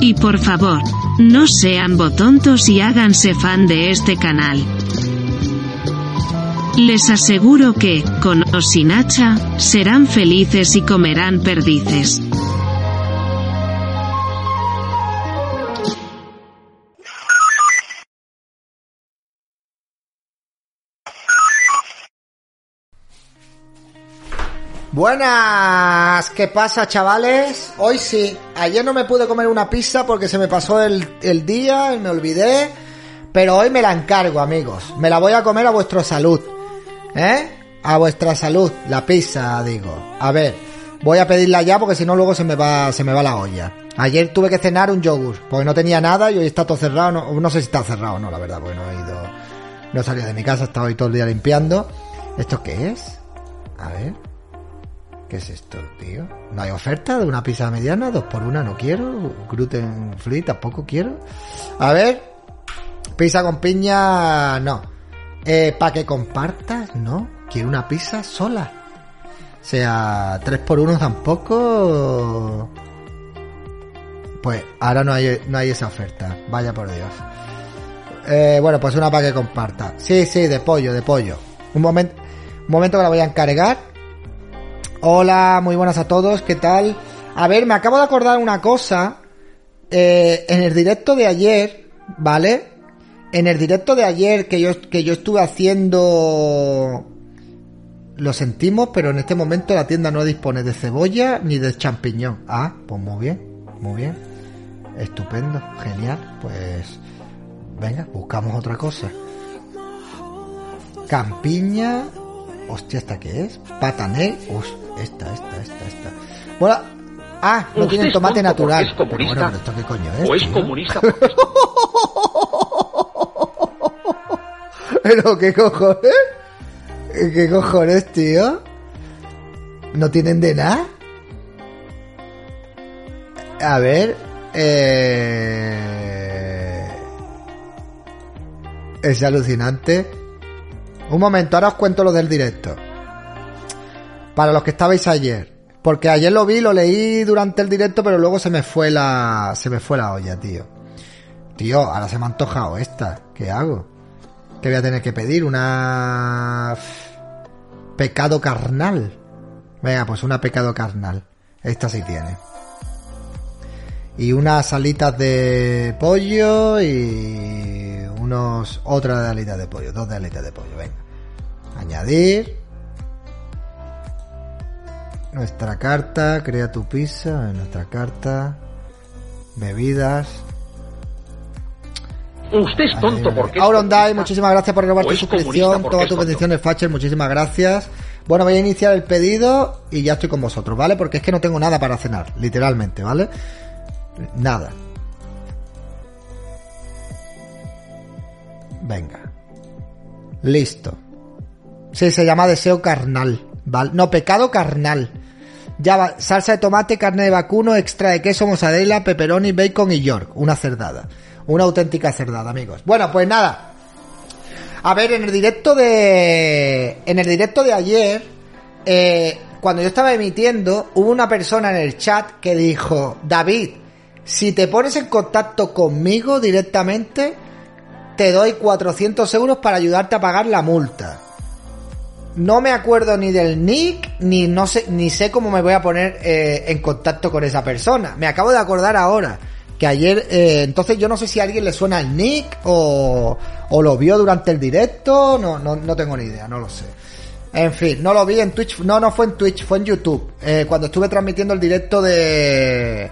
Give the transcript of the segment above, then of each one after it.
Y por favor, no sean botontos y háganse fan de este canal. Les aseguro que, con o sin hacha, serán felices y comerán perdices. Buenas, ¿qué pasa chavales? Hoy sí, ayer no me pude comer una pizza porque se me pasó el, el día y me olvidé, pero hoy me la encargo amigos, me la voy a comer a vuestra salud, ¿eh? A vuestra salud, la pizza digo. A ver, voy a pedirla ya porque si no luego se me va, se me va la olla. Ayer tuve que cenar un yogur porque no tenía nada y hoy está todo cerrado, no, no sé si está cerrado o no, la verdad, porque no he ido, no he salido de mi casa, he estado hoy todo el día limpiando. ¿Esto qué es? A ver. ¿Qué es esto, tío? ¿No hay oferta de una pizza mediana? Dos por una no quiero. Gluten free tampoco quiero. A ver. Pizza con piña, no. Eh, para que compartas, no. Quiero una pizza sola. O sea, tres por uno tampoco. Pues ahora no hay, no hay esa oferta. Vaya por Dios. Eh, bueno, pues una para que comparta. Sí, sí, de pollo, de pollo. Un momento, un momento que la voy a encargar. Hola, muy buenas a todos, ¿qué tal? A ver, me acabo de acordar una cosa. Eh, en el directo de ayer, ¿vale? En el directo de ayer que yo, que yo estuve haciendo... Lo sentimos, pero en este momento la tienda no dispone de cebolla ni de champiñón. Ah, pues muy bien, muy bien. Estupendo, genial. Pues venga, buscamos otra cosa. Campiña. Hostia, ¿esta qué es? Patané. Uf, esta, esta, esta, esta. Bueno, ah, no tienen tomate natural. es comunista. Pero bueno, pero esto qué coño es. o es tío? comunista es Pero qué cojones. ¿Qué cojones, tío? ¿No tienen de nada? A ver. Eh... Es alucinante. Un momento, ahora os cuento lo del directo. Para los que estabais ayer. Porque ayer lo vi, lo leí durante el directo, pero luego se me fue la. se me fue la olla, tío. Tío, ahora se me ha antojado esta. ¿Qué hago? Que voy a tener que pedir una. Pecado carnal. Venga, pues una pecado carnal. Esta sí tiene. Y unas alitas de pollo y unos otras de alitas de pollo. Dos de alitas de pollo, venga. Añadir. Nuestra carta, crea tu pizza, nuestra carta. Bebidas. Usted es tonto porque Aurondai, muchísimas gracias por renovar tu suscripción. Todas tus bendiciones, Facher, muchísimas gracias. Bueno, voy a iniciar el pedido y ya estoy con vosotros, ¿vale? Porque es que no tengo nada para cenar, literalmente, ¿vale? Nada. Venga. Listo. Sí, se llama deseo carnal, ¿vale? No, pecado carnal. Ya va, salsa de tomate, carne de vacuno, extra de queso, mozzarella, pepperoni, bacon y york. Una cerdada. Una auténtica cerdada, amigos. Bueno, pues nada. A ver, en el directo de. En el directo de ayer. Eh, cuando yo estaba emitiendo, hubo una persona en el chat que dijo: David, si te pones en contacto conmigo directamente, te doy 400 euros para ayudarte a pagar la multa. No me acuerdo ni del nick, ni no sé, ni sé cómo me voy a poner eh, en contacto con esa persona. Me acabo de acordar ahora que ayer, eh, entonces yo no sé si a alguien le suena el nick o, lo vio durante el directo, no, no, no tengo ni idea, no lo sé. En fin, no lo vi en Twitch, no, no fue en Twitch, fue en YouTube. Eh, cuando estuve transmitiendo el directo de...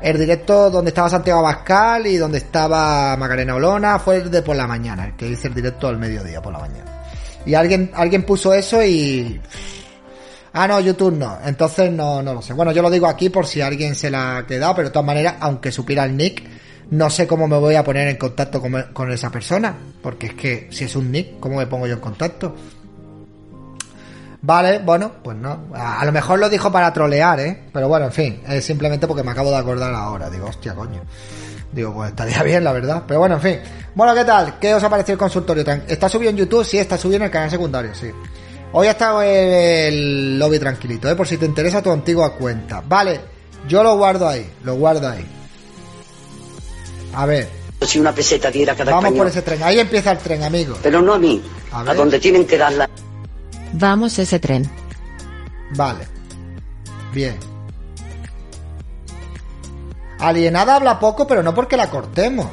El directo donde estaba Santiago Abascal y donde estaba Macarena Olona fue el de por la mañana, que hice el directo al mediodía por la mañana. Y alguien, alguien puso eso y... Ah, no, YouTube no. Entonces no, no lo sé. Bueno, yo lo digo aquí por si alguien se la ha quedado, pero de todas maneras, aunque supiera el nick, no sé cómo me voy a poner en contacto con, esa persona. Porque es que si es un nick, ¿cómo me pongo yo en contacto? Vale, bueno, pues no. A, a lo mejor lo dijo para trolear, ¿eh? Pero bueno, en fin, es simplemente porque me acabo de acordar ahora. Digo, hostia, coño. Digo, pues estaría bien, la verdad. Pero bueno, en fin. Bueno, ¿qué tal? ¿Qué os ha parecido el consultorio? ¿Está subido en YouTube? Sí, está subido en el canal secundario, sí. Hoy ha estado el lobby tranquilito, ¿eh? Por si te interesa tu antigua cuenta. Vale, yo lo guardo ahí, lo guardo ahí. A ver. Si una peseta diera cada Vamos español. por ese tren. Ahí empieza el tren, amigo. Pero no a mí, A a, donde tienen que darla. Vamos ese tren. Vale. Bien. Alienada habla poco, pero no porque la cortemos.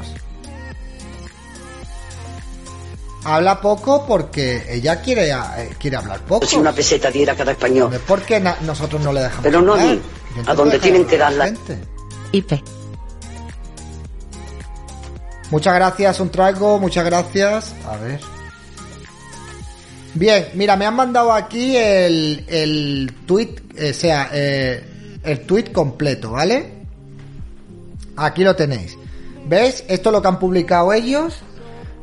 Habla poco porque ella quiere, eh, quiere hablar poco. Si una peseta diera cada español. No es porque nosotros no le dejamos Pero no a hablar. a intento donde tienen que a darla. gente. IP. Muchas gracias, un trago, muchas gracias. A ver. Bien, mira, me han mandado aquí el, el tweet, o sea, eh, el tweet completo, ¿vale? Aquí lo tenéis. ¿Ves? Esto es lo que han publicado ellos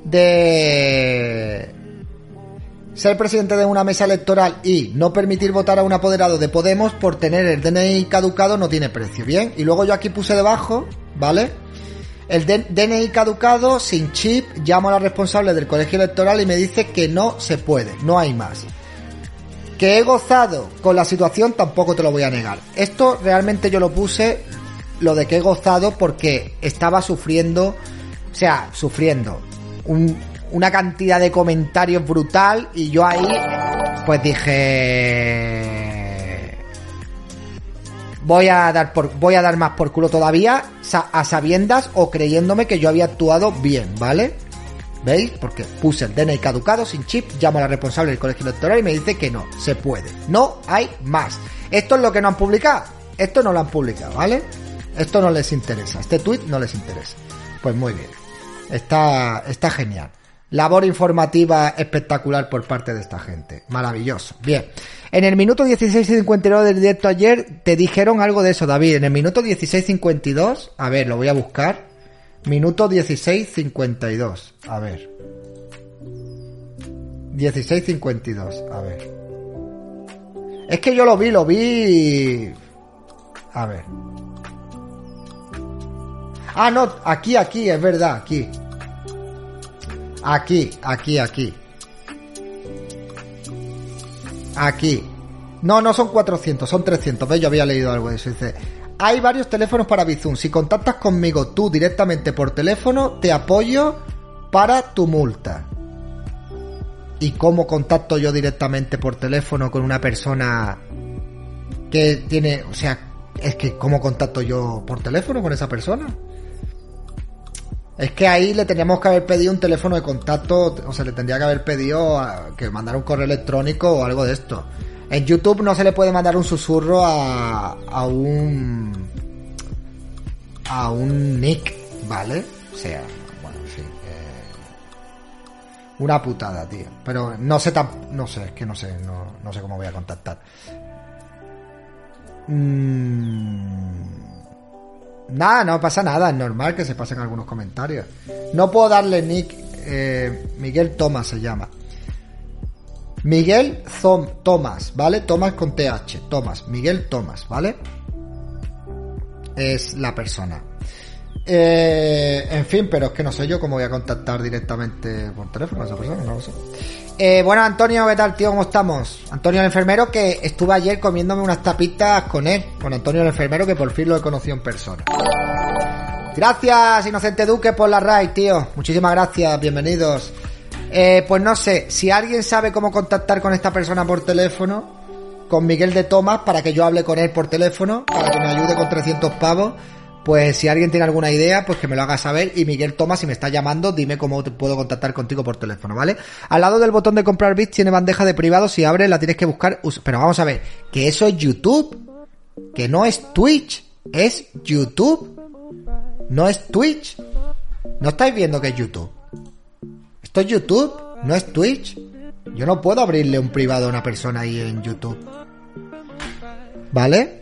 de ser presidente de una mesa electoral y no permitir votar a un apoderado de Podemos por tener el DNI caducado no tiene precio. Bien, y luego yo aquí puse debajo, ¿vale? El DNI caducado, sin chip, llamo a la responsable del colegio electoral y me dice que no se puede, no hay más. Que he gozado con la situación tampoco te lo voy a negar. Esto realmente yo lo puse, lo de que he gozado porque estaba sufriendo, o sea, sufriendo un- una cantidad de comentarios brutal y yo ahí pues dije voy a dar por voy a dar más por culo todavía a sabiendas o creyéndome que yo había actuado bien, ¿vale? ¿Veis? Porque puse el DNI caducado sin chip, llamo a la responsable del colegio electoral y me dice que no, se puede. No hay más. Esto es lo que no han publicado. Esto no lo han publicado, ¿vale? Esto no les interesa. Este tweet no les interesa. Pues muy bien. Está, está genial. Labor informativa espectacular por parte de esta gente. Maravilloso. Bien. En el minuto 16.59 del directo ayer te dijeron algo de eso, David. En el minuto 16.52, a ver, lo voy a buscar. Minuto 16.52. A ver. 16.52. A ver. Es que yo lo vi, lo vi. A ver. Ah, no, aquí, aquí, es verdad, aquí. Aquí, aquí, aquí. Aquí. No, no son 400, son 300. ¿Ves? Yo había leído algo de eso. Dice, hay varios teléfonos para Bizum. Si contactas conmigo tú directamente por teléfono, te apoyo para tu multa. ¿Y cómo contacto yo directamente por teléfono con una persona que tiene, o sea, es que cómo contacto yo por teléfono con esa persona? Es que ahí le teníamos que haber pedido un teléfono de contacto, o sea, le tendría que haber pedido que mandara un correo electrónico o algo de esto. En YouTube no se le puede mandar un susurro a, a un a un nick, ¿vale? O sea, bueno, en fin. eh, una putada, tío. Pero no sé tan, no sé, es que no sé, no, no sé cómo voy a contactar. Mm, Nada, no pasa nada, es normal que se pasen algunos comentarios. No puedo darle nick, eh, Miguel Tomás se llama. Miguel Zom, Tomás, ¿vale? Tomás con TH, Tomás, Miguel Tomás, ¿vale? Es la persona. Eh, en fin, pero es que no sé yo cómo voy a contactar directamente por teléfono a esa persona, no lo sé. Eh, bueno, Antonio, ¿qué tal, tío? ¿Cómo estamos? Antonio el enfermero, que estuve ayer comiéndome unas tapitas con él, con Antonio el enfermero, que por fin lo he conocido en persona. Gracias, Inocente Duque, por la raid, tío. Muchísimas gracias, bienvenidos. Eh, pues no sé, si alguien sabe cómo contactar con esta persona por teléfono, con Miguel de Tomás, para que yo hable con él por teléfono, para que me ayude con 300 pavos, pues si alguien tiene alguna idea, pues que me lo haga saber. Y Miguel Tomás, si me está llamando, dime cómo puedo contactar contigo por teléfono, ¿vale? Al lado del botón de comprar bits tiene bandeja de privado, si abres la tienes que buscar. Us- Pero vamos a ver, que eso es YouTube, que no es Twitch, es YouTube. No es Twitch. ¿No estáis viendo que es YouTube? Esto es YouTube, no es Twitch. Yo no puedo abrirle un privado a una persona ahí en YouTube. ¿Vale?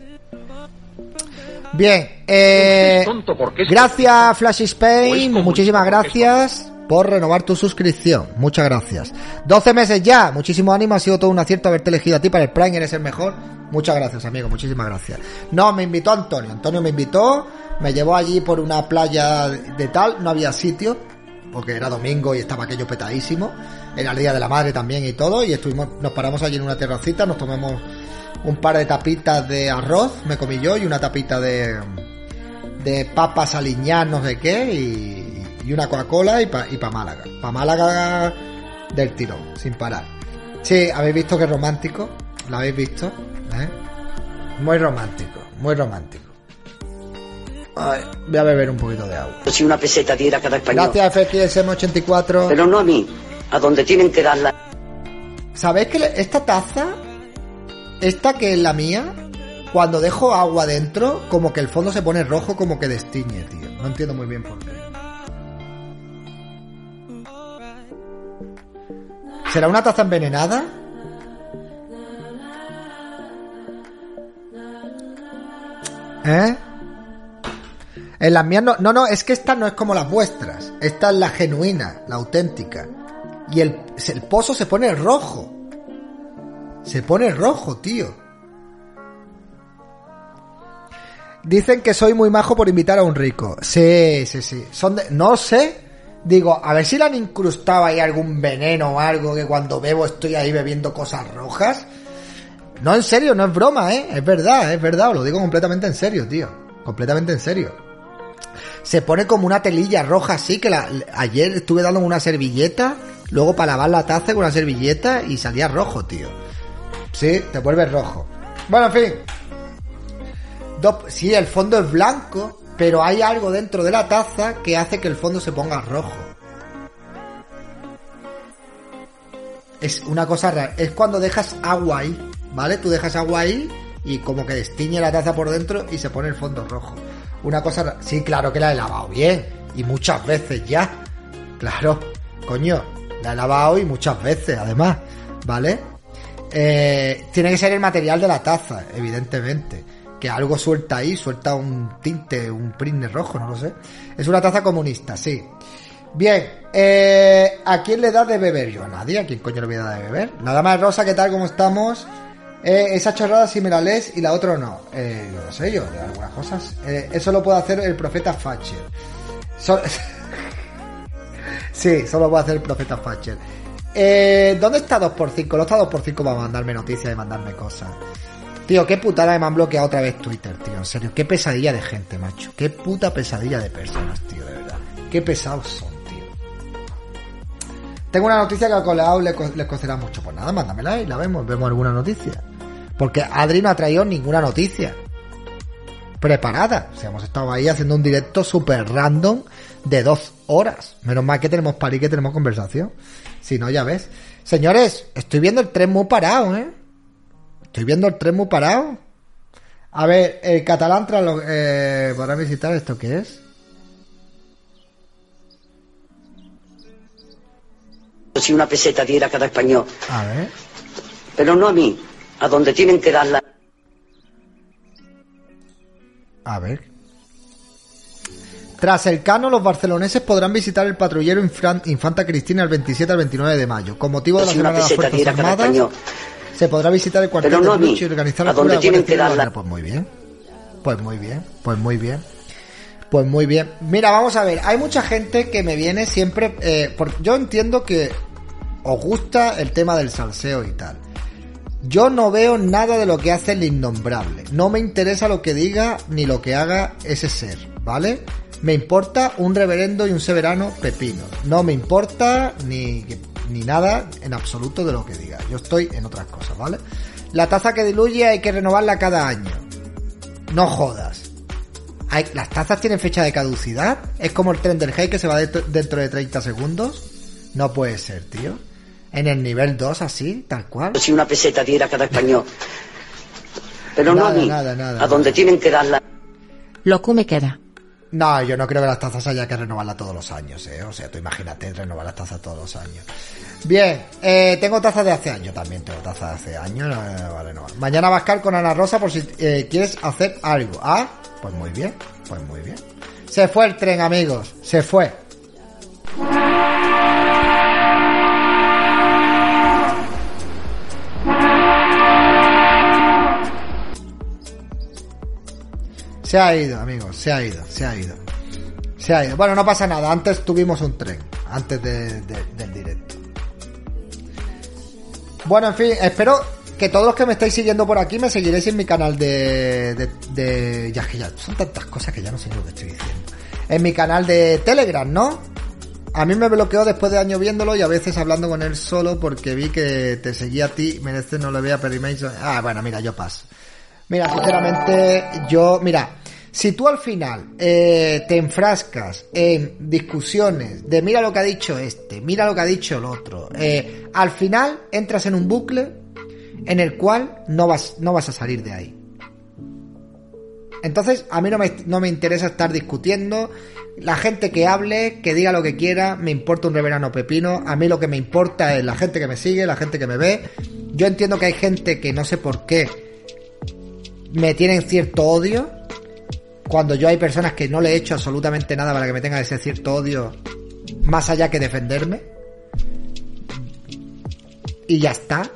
Bien, eh, gracias Flash Spain, muchísimas gracias por renovar tu suscripción, muchas gracias. 12 meses ya, muchísimo ánimo, ha sido todo un acierto haberte elegido a ti para el Prime, eres el mejor. Muchas gracias, amigo, muchísimas gracias. No, me invitó Antonio, Antonio me invitó, me llevó allí por una playa de tal, no había sitio, porque era domingo y estaba aquello petadísimo, era el día de la madre también y todo, y estuvimos, nos paramos allí en una terracita, nos tomamos un par de tapitas de arroz, me comí yo, y una tapita de, de papas aliñadas, no sé qué, y, y una Coca-Cola y para y pa Málaga. Para Málaga del tirón, sin parar. Sí, habéis visto que romántico, ¿lo habéis visto? ¿Eh? Muy romántico, muy romántico. Ay, voy a beber un poquito de agua. Si una peseta diera cada español. Gracias, FXM84. Pero no a mí, a donde tienen que darla. ¿Sabéis que esta taza, esta que es la mía, cuando dejo agua dentro, como que el fondo se pone rojo, como que destiñe, tío? No entiendo muy bien por qué. ¿Será una taza envenenada? ¿Eh? En las mías no, no, no, es que esta no es como las vuestras. Esta es la genuina, la auténtica. Y el, el pozo se pone rojo. Se pone rojo, tío. Dicen que soy muy majo por invitar a un rico. Sí, sí, sí. Son de- no sé. Digo, a ver si le han incrustado ahí algún veneno o algo que cuando bebo estoy ahí bebiendo cosas rojas. No, en serio, no es broma, ¿eh? Es verdad, es verdad. Os lo digo completamente en serio, tío. Completamente en serio. Se pone como una telilla roja así que la, ayer estuve dando una servilleta, luego para lavar la taza con una servilleta y salía rojo, tío. Sí, te vuelves rojo. Bueno, en fin. Sí, el fondo es blanco, pero hay algo dentro de la taza que hace que el fondo se ponga rojo. Es una cosa rara. Es cuando dejas agua ahí, ¿vale? Tú dejas agua ahí y como que destiñe la taza por dentro y se pone el fondo rojo. Una cosa rara. Sí, claro que la he lavado bien. Y muchas veces ya. Claro. Coño, la he lavado y muchas veces, además. ¿Vale? Eh, tiene que ser el material de la taza, evidentemente. Que algo suelta ahí, suelta un tinte, un print rojo, no lo sé. Es una taza comunista, sí. Bien, eh, ¿a quién le da de beber? Yo a nadie, ¿a quién coño le voy a dar de beber? Nada más, Rosa, ¿qué tal? ¿Cómo estamos? Eh, esa chorrada si me la lees y la otra no. Eh, yo no sé, yo de algunas cosas. Eh, eso lo puede hacer el profeta Thatcher. Sí, solo puede hacer el profeta Thatcher. Eh, ¿Dónde está 2x5? No está 2x5 para mandarme noticias y mandarme cosas. Tío, qué putada me han bloqueado otra vez Twitter, tío. En serio, qué pesadilla de gente, macho. Qué puta pesadilla de personas, tío, de verdad. Qué pesados son, tío. Tengo una noticia que al coleado le co- les cocerá mucho. Pues nada, mándamela y la vemos. Vemos alguna noticia. Porque Adri no ha traído ninguna noticia preparada. O sea, hemos estado ahí haciendo un directo súper random de dos horas. Menos mal que tenemos pari que tenemos conversación. Si no, ya ves. Señores, estoy viendo el tren muy parado, ¿eh? Estoy viendo el tren muy parado. A ver, el catalán tras lo, eh, podrá visitar esto que es. Si una peseta diera cada español. A ver. Pero no a mí, a donde tienen que darla. A ver. Tras el cano, los barceloneses podrán visitar el patrullero Infanta Cristina el 27 al 29 de mayo. Con motivo de la Si una Semana de las Fuerzas Armadas, se podrá visitar el cuartel no de Bluch y organizar la cura de que darla. Pues muy bien. Pues muy bien. Pues muy bien. Pues muy bien. Mira, vamos a ver. Hay mucha gente que me viene siempre. Eh, por- yo entiendo que os gusta el tema del salseo y tal. Yo no veo nada de lo que hace el innombrable. No me interesa lo que diga ni lo que haga ese ser, ¿vale? Me importa un reverendo y un severano pepino. No me importa ni, ni nada en absoluto de lo que diga. Yo estoy en otras cosas, ¿vale? La taza que diluye hay que renovarla cada año. No jodas. Hay- ¿Las tazas tienen fecha de caducidad? ¿Es como el tren del Hey que se va de- dentro de 30 segundos? No puede ser, tío. En el nivel 2 así, tal cual. Si una peseta diera cada español. Pero no Nada, a mí, nada, nada, a donde tienen que darla. Lo que me queda. No, yo no creo que las tazas haya que renovarlas todos los años, ¿eh? O sea, tú imagínate renovar las tazas todos los años. Bien, eh, tengo tazas de hace años también, tengo tazas de hace años, no, vale, no. Mañana vas a estar con Ana Rosa por si eh, quieres hacer algo. Ah, pues muy bien, pues muy bien. Se fue el tren, amigos, se fue. Se ha ido, amigos, se ha ido, se ha ido. Se ha ido. Bueno, no pasa nada, antes tuvimos un tren, antes de- de- del directo. Bueno, en fin, espero que todos los que me estáis siguiendo por aquí me seguiréis en mi canal de... de, de- ya que ya son tantas cosas que ya no sé lo que estoy diciendo. En mi canal de Telegram, ¿no? A mí me bloqueó después de años viéndolo y a veces hablando con él solo porque vi que te seguía a ti, merece no le voy a. Ah, bueno, mira, yo paso. Mira, sinceramente, yo, mira, si tú al final eh, te enfrascas en discusiones de mira lo que ha dicho este, mira lo que ha dicho el otro, eh, al final entras en un bucle en el cual no vas, no vas a salir de ahí. Entonces, a mí no me, no me interesa estar discutiendo. La gente que hable, que diga lo que quiera, me importa un reverano pepino. A mí lo que me importa es la gente que me sigue, la gente que me ve. Yo entiendo que hay gente que no sé por qué me tienen cierto odio. Cuando yo hay personas que no le he hecho absolutamente nada para que me tenga ese cierto odio, más allá que defenderme. Y ya está.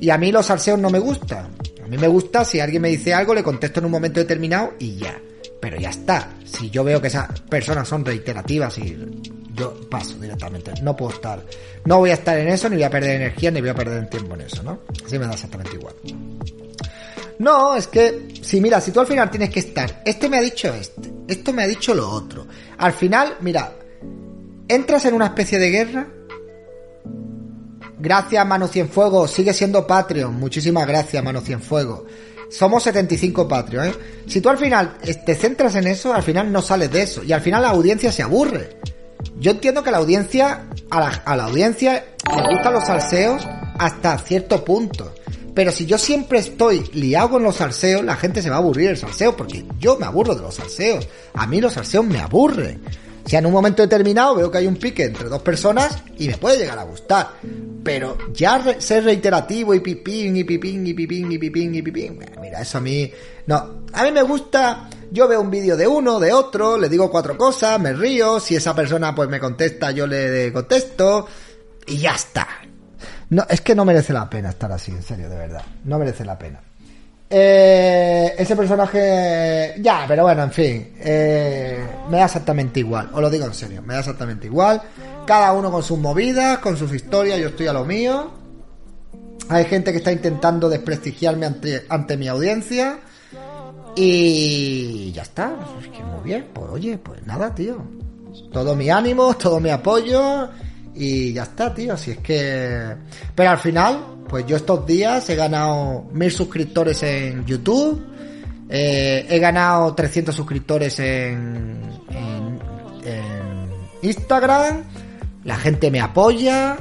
Y a mí los salseos no me gustan. A mí me gusta si alguien me dice algo, le contesto en un momento determinado y ya. Pero ya está. Si yo veo que esas personas son reiterativas y yo paso directamente. No puedo estar. No voy a estar en eso, ni voy a perder energía, ni voy a perder tiempo en eso, ¿no? Así me da exactamente igual. No, es que, si mira, si tú al final tienes que estar, este me ha dicho este, esto me ha dicho lo otro. Al final, mira, entras en una especie de guerra. Gracias, Mano Cienfuegos, sigue siendo Patreon. Muchísimas gracias, Mano Cienfuegos. Somos 75 Patreon, ¿eh? Si tú al final eh, te centras en eso, al final no sales de eso. Y al final la audiencia se aburre. Yo entiendo que la audiencia, a la, a la audiencia le gustan los salseos hasta cierto punto. Pero si yo siempre estoy liado con los salseos, la gente se va a aburrir del salseo, porque yo me aburro de los salseos. A mí los salseos me aburren. Sea, en un momento determinado veo que hay un pique entre dos personas y me puede llegar a gustar. Pero ya ser reiterativo y pipín y pipín y pipín y pipín y pipín. Mira, eso a mí... No, a mí me gusta... Yo veo un vídeo de uno, de otro, le digo cuatro cosas, me río, si esa persona pues me contesta, yo le contesto y ya está. No, es que no merece la pena estar así, en serio, de verdad. No merece la pena. Eh, ese personaje. Ya, pero bueno, en fin. eh, me da exactamente igual. Os lo digo en serio, me da exactamente igual. Cada uno con sus movidas, con sus historias, yo estoy a lo mío. Hay gente que está intentando desprestigiarme ante, ante mi audiencia. Y ya está. Es que muy bien. Pues oye, pues nada, tío. Todo mi ánimo, todo mi apoyo. Y ya está, tío. Si es que. Pero al final, pues yo estos días he ganado mil suscriptores en YouTube. eh, he ganado 300 suscriptores en, en Instagram. La gente me apoya.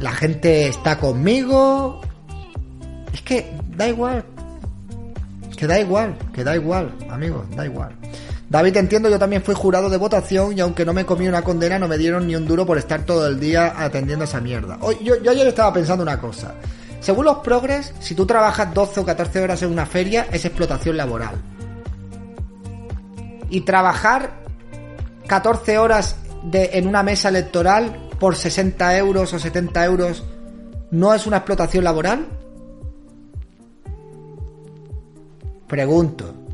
La gente está conmigo. Es que da igual. Que da igual, que da igual, amigos, da igual. David, entiendo, yo también fui jurado de votación y aunque no me comí una condena, no me dieron ni un duro por estar todo el día atendiendo esa mierda. Hoy, yo, ayer estaba pensando una cosa. Según los progres, si tú trabajas 12 o 14 horas en una feria, es explotación laboral. Y trabajar 14 horas de, en una mesa electoral por 60 euros o 70 euros no es una explotación laboral? Pregunto.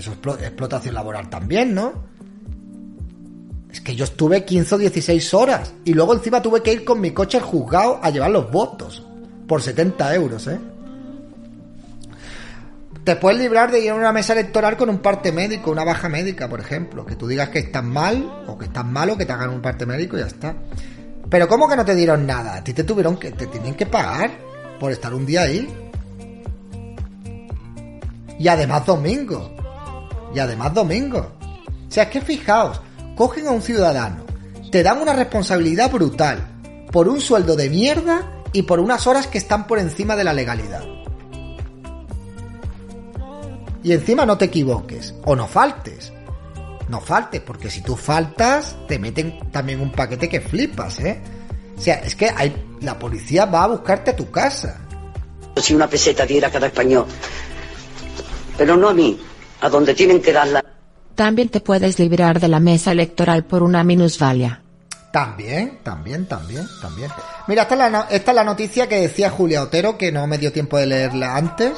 Eso es explo- explotación laboral también, ¿no? Es que yo estuve 15 o 16 horas y luego encima tuve que ir con mi coche al juzgado a llevar los votos por 70 euros, ¿eh? Te puedes librar de ir a una mesa electoral con un parte médico, una baja médica, por ejemplo. Que tú digas que estás mal o que estás malo, que te hagan un parte médico y ya está. Pero ¿cómo que no te dieron nada? A ti te tuvieron que, te tienen que pagar por estar un día ahí. Y además domingo. Y además domingo. O sea, es que fijaos, cogen a un ciudadano, te dan una responsabilidad brutal por un sueldo de mierda y por unas horas que están por encima de la legalidad. Y encima no te equivoques, o no faltes. No faltes, porque si tú faltas, te meten también un paquete que flipas, ¿eh? O sea, es que hay, la policía va a buscarte a tu casa. Si una peseta diera cada español. Pero no a mí, a donde tienen que darla. También te puedes librar de la mesa electoral por una minusvalía. También, también, también, también. Mira, esta es, la, no- esta es la noticia que decía Julia Otero, que no me dio tiempo de leerla antes,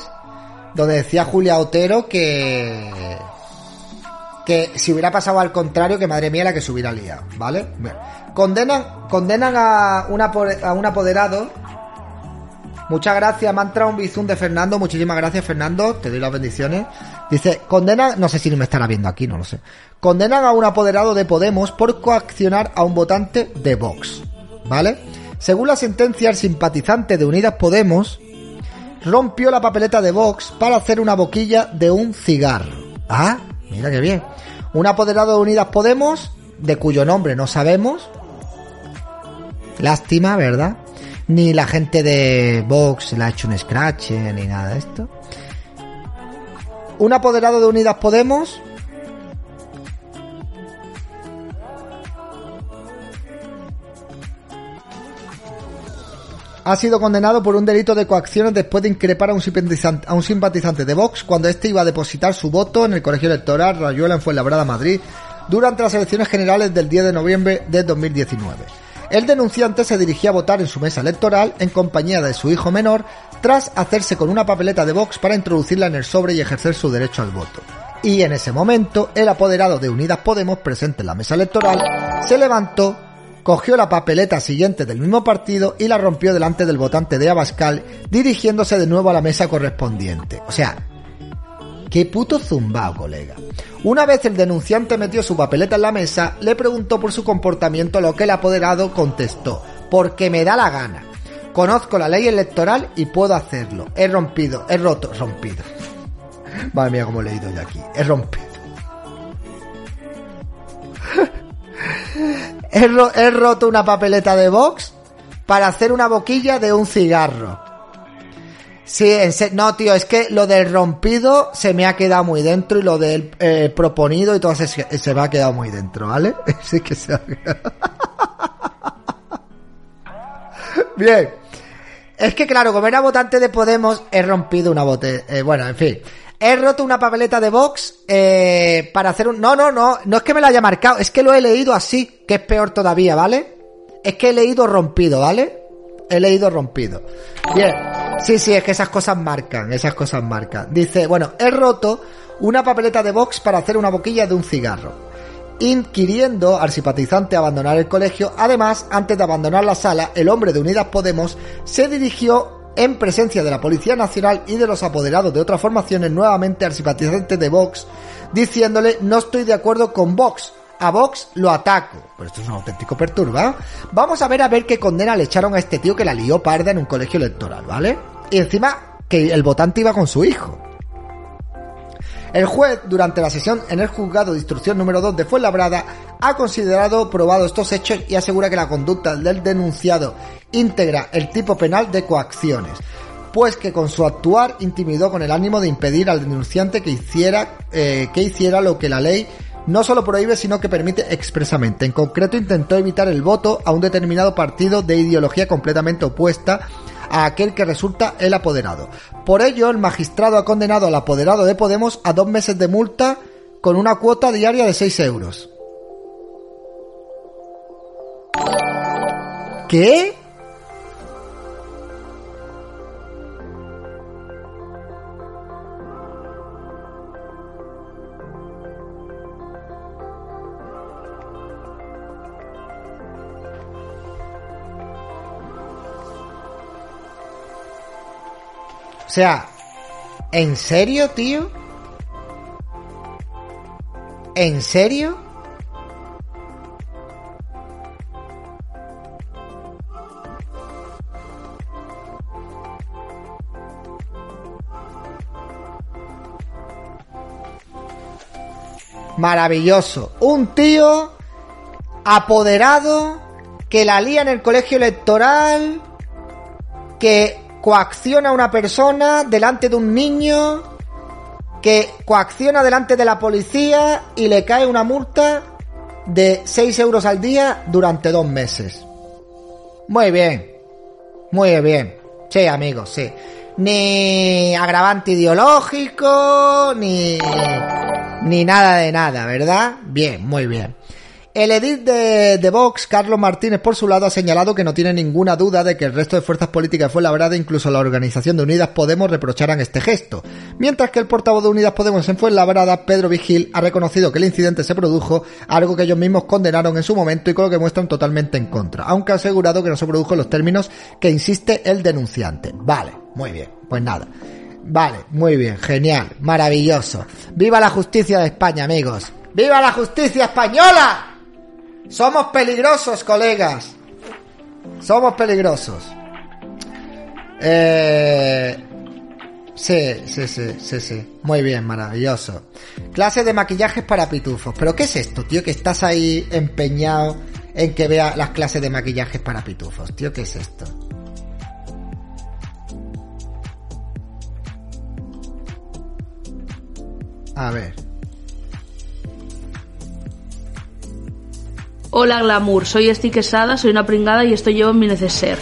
donde decía Julia Otero que que si hubiera pasado al contrario, que madre mía la que se hubiera liado, ¿vale? Bien. Condenan, condenan a, una, a un apoderado. Muchas gracias, entrado un bizum de Fernando. Muchísimas gracias, Fernando. Te doy las bendiciones. Dice, condenan, no sé si me estará viendo aquí, no lo sé. Condenan a un apoderado de Podemos por coaccionar a un votante de Vox. ¿Vale? Según la sentencia, el simpatizante de Unidas Podemos rompió la papeleta de Vox para hacer una boquilla de un cigarro. Ah, mira qué bien. Un apoderado de Unidas Podemos, de cuyo nombre no sabemos. Lástima, ¿verdad? Ni la gente de Vox le ha hecho un scratch eh, ni nada de esto. Un apoderado de Unidas Podemos ha sido condenado por un delito de coacciones después de increpar a un simpatizante, de Vox cuando éste iba a depositar su voto en el colegio electoral Rayuela en Fuenlabrada, Madrid, durante las elecciones generales del 10 de noviembre de 2019. El denunciante se dirigía a votar en su mesa electoral en compañía de su hijo menor tras hacerse con una papeleta de Vox para introducirla en el sobre y ejercer su derecho al voto. Y en ese momento, el apoderado de Unidas Podemos presente en la mesa electoral se levantó cogió la papeleta siguiente del mismo partido y la rompió delante del votante de Abascal, dirigiéndose de nuevo a la mesa correspondiente. O sea, qué puto zumbao, colega. Una vez el denunciante metió su papeleta en la mesa, le preguntó por su comportamiento, lo que el apoderado contestó, porque me da la gana. Conozco la ley electoral y puedo hacerlo. He rompido, he roto, rompido. Madre mía, como he leído yo aquí. He rompido. He, he roto una papeleta de Vox para hacer una boquilla de un cigarro. Sí, en se- no, tío, es que lo del rompido se me ha quedado muy dentro y lo del eh, proponido y todo se, se me ha quedado muy dentro, ¿vale? Sí que se ha quedado. Bien. Es que claro, como era votante de Podemos, he rompido una bote... eh, bueno, en fin. He roto una papeleta de Vox eh, para hacer un... No, no, no. No es que me la haya marcado. Es que lo he leído así, que es peor todavía, ¿vale? Es que he leído rompido, ¿vale? He leído rompido. Bien. Sí, sí, es que esas cosas marcan. Esas cosas marcan. Dice, bueno, he roto una papeleta de Vox para hacer una boquilla de un cigarro inquiriendo al simpatizante abandonar el colegio. Además, antes de abandonar la sala, el hombre de Unidas Podemos se dirigió en presencia de la Policía Nacional y de los apoderados de otras formaciones nuevamente al simpatizante de Vox, diciéndole no estoy de acuerdo con Vox. A Vox lo ataco. Pero esto es un auténtico perturba. Vamos a ver a ver qué condena le echaron a este tío que la lió parda en un colegio electoral, ¿vale? Y encima que el votante iba con su hijo. El juez, durante la sesión en el juzgado de instrucción número 2 de Fuenlabrada, ha considerado probado estos hechos y asegura que la conducta del denunciado integra el tipo penal de coacciones, pues que con su actuar intimidó con el ánimo de impedir al denunciante que hiciera, eh, que hiciera lo que la ley no solo prohíbe, sino que permite expresamente. En concreto, intentó evitar el voto a un determinado partido de ideología completamente opuesta a aquel que resulta el apoderado. Por ello, el magistrado ha condenado al apoderado de Podemos a dos meses de multa con una cuota diaria de 6 euros. ¿Qué? Sea, ¿en serio, tío? ¿En serio? Maravilloso. Un tío apoderado que la lía en el colegio electoral, que coacciona a una persona delante de un niño, que coacciona delante de la policía y le cae una multa de 6 euros al día durante dos meses. Muy bien, muy bien. Sí, amigos, sí. Ni agravante ideológico, ni, ni nada de nada, ¿verdad? Bien, muy bien. El edit de, de, Vox, Carlos Martínez, por su lado, ha señalado que no tiene ninguna duda de que el resto de fuerzas políticas de Fuenlabrada, incluso la organización de Unidas Podemos, reprocharan este gesto. Mientras que el portavoz de Unidas Podemos en Fuenlabrada, Pedro Vigil, ha reconocido que el incidente se produjo, algo que ellos mismos condenaron en su momento y con lo que muestran totalmente en contra, aunque ha asegurado que no se produjo en los términos que insiste el denunciante. Vale, muy bien, pues nada. Vale, muy bien, genial, maravilloso. ¡Viva la justicia de España, amigos! ¡Viva la justicia española! Somos peligrosos, colegas. Somos peligrosos. Eh... Sí, sí, sí, sí, sí. Muy bien, maravilloso. Clase de maquillajes para pitufos. ¿Pero qué es esto, tío? Que estás ahí empeñado en que vea las clases de maquillajes para pitufos. Tío, ¿qué es esto? A ver. Hola Glamour, soy Esti Quesada, soy una pringada y esto llevo en mi neceser.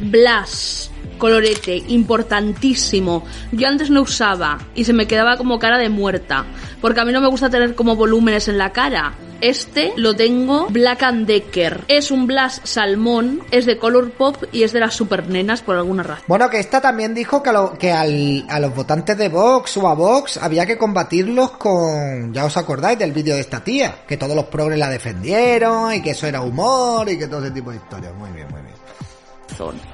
Blas, colorete, importantísimo. Yo antes no usaba y se me quedaba como cara de muerta, porque a mí no me gusta tener como volúmenes en la cara. Este lo tengo Black and Decker. Es un Blas salmón, es de Color Pop y es de las super nenas por alguna razón. Bueno, que esta también dijo que, a, lo, que al, a los votantes de Vox o a Vox había que combatirlos con... Ya os acordáis del vídeo de esta tía, que todos los progres la defendieron y que eso era humor y que todo ese tipo de historias. Muy bien, muy bien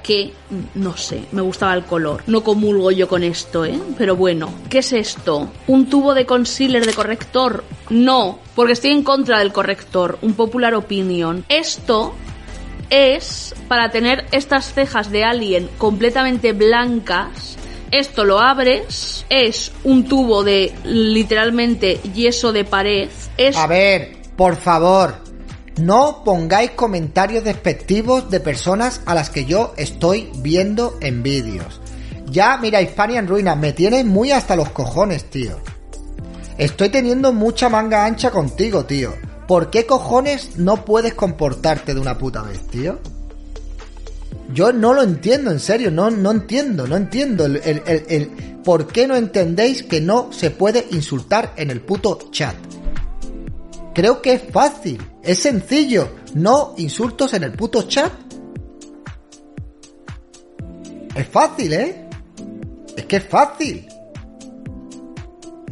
que, no sé, me gustaba el color. No comulgo yo con esto, ¿eh? Pero bueno, ¿qué es esto? ¿Un tubo de concealer de corrector? No, porque estoy en contra del corrector. Un popular opinion. Esto es para tener estas cejas de alien completamente blancas. Esto lo abres, es un tubo de literalmente yeso de pared. Es... A ver, por favor, no pongáis comentarios despectivos de personas a las que yo estoy viendo en vídeos. Ya, mira, Hispania en ruinas, me tienes muy hasta los cojones, tío. Estoy teniendo mucha manga ancha contigo, tío. ¿Por qué cojones no puedes comportarte de una puta vez, tío? Yo no lo entiendo, en serio, no, no entiendo, no entiendo el, por qué no entendéis que no se puede insultar en el puto chat. Creo que es fácil, es sencillo. No insultos en el puto chat. Es fácil, ¿eh? Es que es fácil.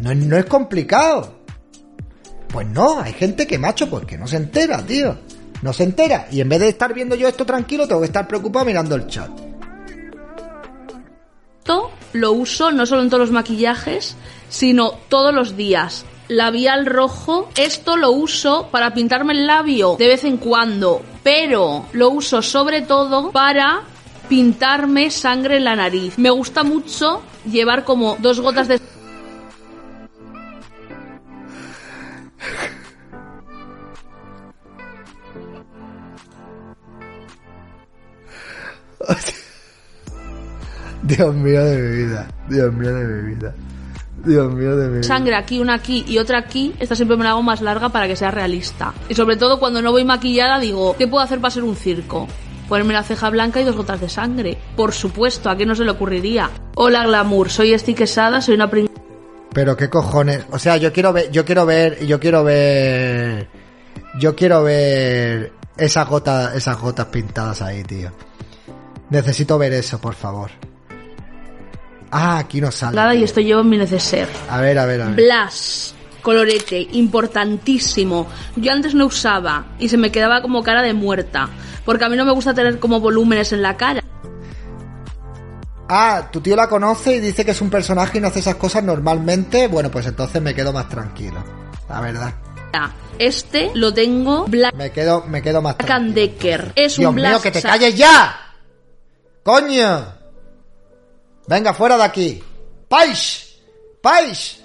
No, no es complicado. Pues no, hay gente que macho, porque no se entera, tío. No se entera. Y en vez de estar viendo yo esto tranquilo, tengo que estar preocupado mirando el chat. Esto lo uso no solo en todos los maquillajes, sino todos los días labial rojo. Esto lo uso para pintarme el labio de vez en cuando, pero lo uso sobre todo para pintarme sangre en la nariz. Me gusta mucho llevar como dos gotas de... Dios mío de mi vida, Dios mío de mi vida. Dios mío de mi Sangre aquí, una aquí y otra aquí. Esta siempre me la hago más larga para que sea realista. Y sobre todo cuando no voy maquillada digo, ¿qué puedo hacer para ser un circo? Ponerme la ceja blanca y dos gotas de sangre. Por supuesto, ¿a qué no se le ocurriría? Hola Glamour, soy Esti Quesada, soy una pring... Pero qué cojones, o sea, yo quiero ver, yo quiero ver, yo quiero ver, yo quiero ver esas gotas, esas gotas pintadas ahí, tío. Necesito ver eso, por favor. Ah, aquí no sale. Nada, y esto llevo en mi neceser. A ver, a ver, a ver. Blas, colorete, importantísimo. Yo antes no usaba y se me quedaba como cara de muerta. Porque a mí no me gusta tener como volúmenes en la cara. Ah, tu tío la conoce y dice que es un personaje y no hace esas cosas normalmente. Bueno, pues entonces me quedo más tranquilo. La verdad. Este lo tengo Black Me quedo, me quedo más and Decker. Es Dios un Black mío, que te calles ya. Coño. Venga, fuera de aquí. ¡Pais! ¡Pais!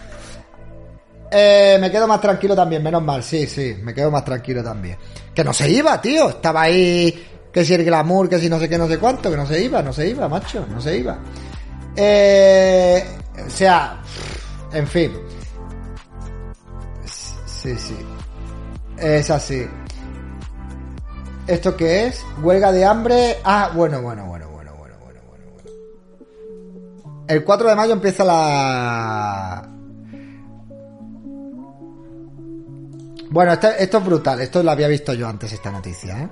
Eh, me quedo más tranquilo también, menos mal. Sí, sí, me quedo más tranquilo también. Que no se iba, tío. Estaba ahí. Que si el glamour, que si no sé qué, no sé cuánto. Que no se iba, no se iba, macho. No se iba. Eh, o sea, en fin. Sí, sí. Es así. ¿Esto qué es? Huelga de hambre. Ah, bueno, bueno, bueno. El 4 de mayo empieza la. Bueno, esto, es brutal. Esto lo había visto yo antes, esta noticia, ¿eh?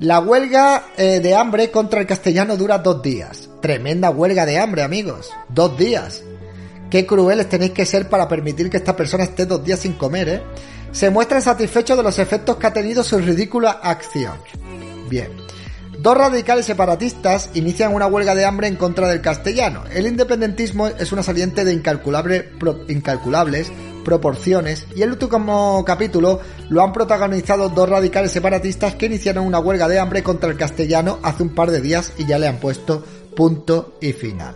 La huelga eh, de hambre contra el castellano dura dos días. Tremenda huelga de hambre, amigos. Dos días. Qué crueles tenéis que ser para permitir que esta persona esté dos días sin comer, ¿eh? Se muestran satisfechos de los efectos que ha tenido su ridícula acción. Bien. Dos radicales separatistas inician una huelga de hambre en contra del castellano. El independentismo es una saliente de incalculables proporciones y el último capítulo lo han protagonizado dos radicales separatistas que iniciaron una huelga de hambre contra el castellano hace un par de días y ya le han puesto punto y final.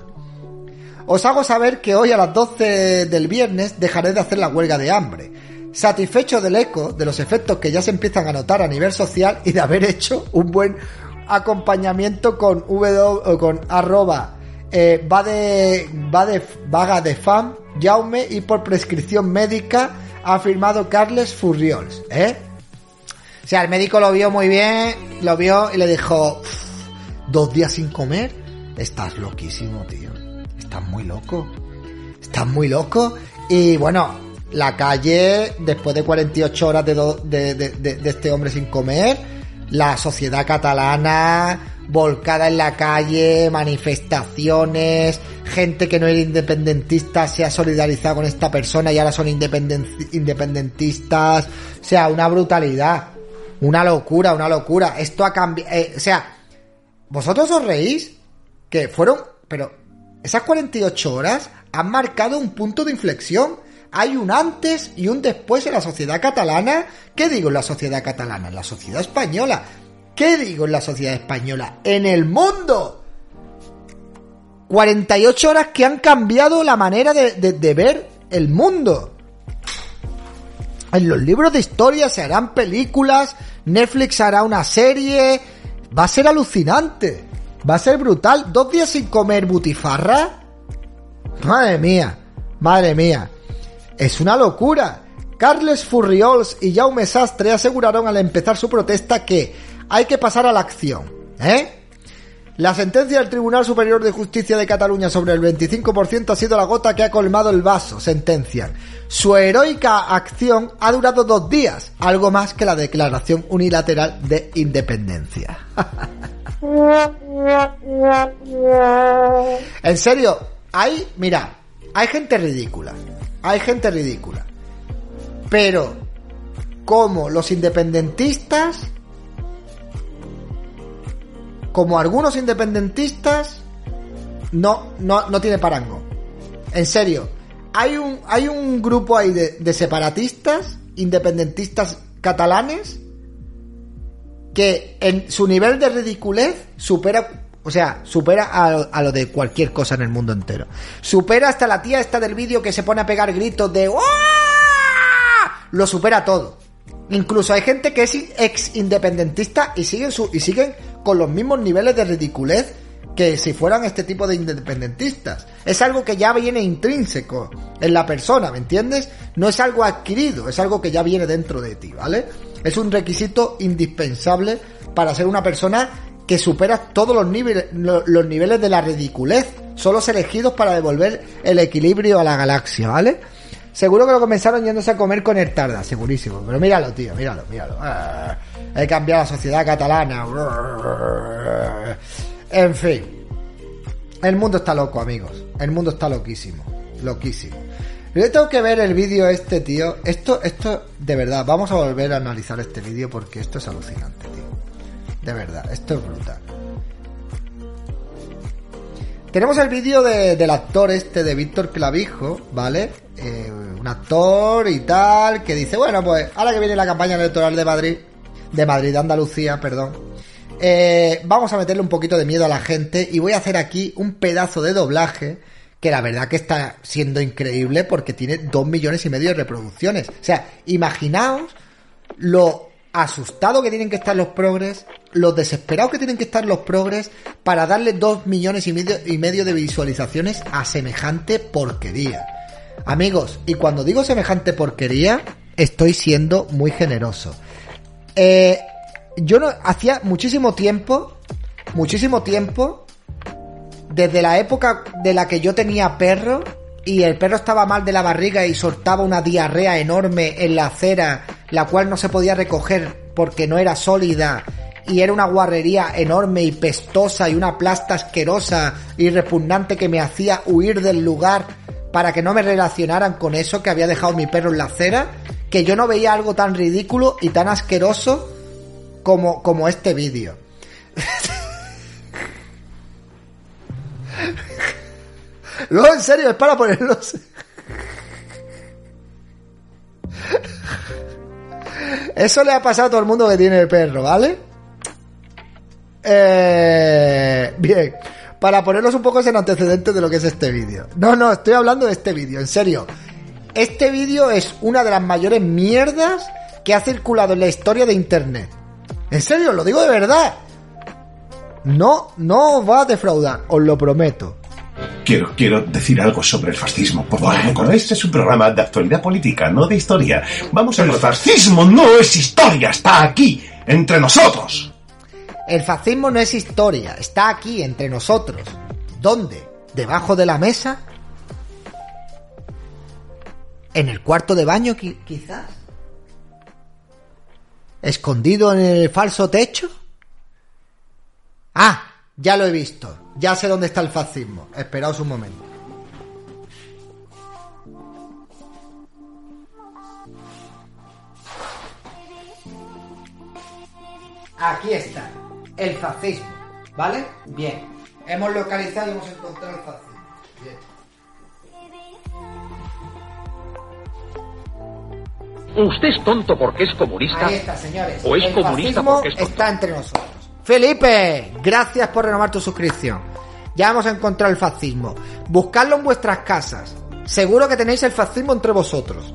Os hago saber que hoy a las 12 del viernes dejaré de hacer la huelga de hambre. Satisfecho del eco de los efectos que ya se empiezan a notar a nivel social y de haber hecho un buen acompañamiento con w o con arroba eh, va de va de vaga de fam Jaume y por prescripción médica ha firmado Carles Furriols, ¿eh? O sea, el médico lo vio muy bien, lo vio y le dijo, "Uf, dos días sin comer, estás loquísimo, tío. Estás muy loco. Estás muy loco. Y bueno, la calle, después de 48 horas de, do- de- de- de este hombre sin comer, la sociedad catalana volcada en la calle, manifestaciones, gente que no era independentista se ha solidarizado con esta persona y ahora son independen- independentistas. O sea, una brutalidad. Una locura, una locura. Esto ha cambiado. o sea, vosotros os reís que fueron, pero esas 48 horas han marcado un punto de inflexión. Hay un antes y un después en la sociedad catalana. ¿Qué digo en la sociedad catalana? En la sociedad española. ¿Qué digo en la sociedad española? En el mundo. 48 horas que han cambiado la manera de, de- ver el mundo. En los libros de historia se harán películas, Netflix hará una serie. Va a ser alucinante. Va a ser brutal. Dos días sin comer butifarra. Madre mía, madre mía. Es una locura. Carles Furriols y Jaume Sastre aseguraron al empezar su protesta que hay que pasar a la acción. ¿Eh? La sentencia del Tribunal Superior de Justicia de Cataluña sobre el 25% ha sido la gota que ha colmado el vaso, sentencian. Su heroica acción ha durado dos días, algo más que la declaración unilateral de independencia. en serio, hay, mira, hay gente ridícula, hay gente ridícula. Pero, como los independentistas como algunos independentistas, no, no, no tiene parango. En serio, hay un, hay un grupo ahí de, de separatistas, independentistas catalanes, que en su nivel de ridiculez supera, o sea, supera a, lo de cualquier cosa en el mundo entero. Supera hasta la tía esta del vídeo que se pone a pegar gritos de ¡Uah! Lo supera todo. Incluso hay gente que es ex independentista y siguen su, y siguen con los mismos niveles de ridiculez que si fueran este tipo de independentistas. Es algo que ya viene intrínseco en la persona, ¿me entiendes? No es algo adquirido, es algo que ya viene dentro de ti, ¿vale? Es un requisito indispensable para ser una persona que supera todos los niveles, lo- los niveles de la ridiculez, solo elegidos para devolver el equilibrio a la galaxia, ¿vale? Seguro que lo comenzaron yéndose a comer con el tarda, segurísimo. Pero míralo, tío, míralo, míralo. Ah, He cambiado la sociedad catalana. En fin. El mundo está loco, amigos. El mundo está loquísimo. Loquísimo. Yo tengo que ver el vídeo este, tío. Esto, esto, de verdad, vamos a volver a analizar este vídeo porque esto es alucinante, tío. De verdad, esto es brutal. tenemos el vídeo de- del actor este de Víctor Clavijo, ¿vale? Eh, un actor y tal, que dice, bueno, pues ahora que viene la campaña electoral de Madrid, de Madrid, de Andalucía, perdón, eh, vamos a meterle un poquito de miedo a la gente y voy a hacer aquí un pedazo de doblaje que la verdad que está siendo increíble porque tiene dos millones y medio de reproducciones. O sea, imaginaos lo asustado que tienen que estar los progres, lo desesperados que tienen que estar los progres para darle dos millones y medio, y medio de visualizaciones a semejante porquería. Amigos, y cuando digo semejante porquería, estoy siendo muy generoso. Eh, yo no hacía muchísimo tiempo, muchísimo tiempo, desde la época de la que yo tenía perro y el perro estaba mal de la barriga y soltaba una diarrea enorme en la acera, la cual no se podía recoger porque no era sólida y era una guarrería enorme y pestosa y una plasta asquerosa y repugnante que me hacía huir del lugar para que no me relacionaran con eso que había dejado mi perro en la acera, que yo no veía algo tan ridículo y tan asqueroso como, como este vídeo. No, en serio, es para ponerlos. Eso le ha pasado a todo el mundo que tiene perro, ¿vale? Eh, bien, para ponerlos un poco en antecedentes de lo que es este vídeo. No, no, estoy hablando de este vídeo, en serio. Este vídeo es una de las mayores mierdas que ha circulado en la historia de Internet. En serio, lo digo de verdad. No, no os va a defraudar, os lo prometo. Quiero, quiero decir algo sobre el fascismo, por favor. Bueno, este es un programa de actualidad política, no de historia. Vamos a... El fascismo no es historia, está aquí, entre nosotros. El fascismo no es historia, está aquí entre nosotros. ¿Dónde? ¿Debajo de la mesa? ¿En el cuarto de baño qui- quizás? ¿Escondido en el falso techo? Ah, ya lo he visto. Ya sé dónde está el fascismo. Esperaos un momento. Aquí está. El fascismo. ¿Vale? Bien. Hemos localizado y hemos encontrado el fascismo. Bien. ¿Usted es tonto porque es comunista? Ahí está, señores. ¿O es el comunista porque es tonto? está entre nosotros. Felipe, gracias por renovar tu suscripción. Ya hemos encontrado el fascismo. Buscadlo en vuestras casas. Seguro que tenéis el fascismo entre vosotros.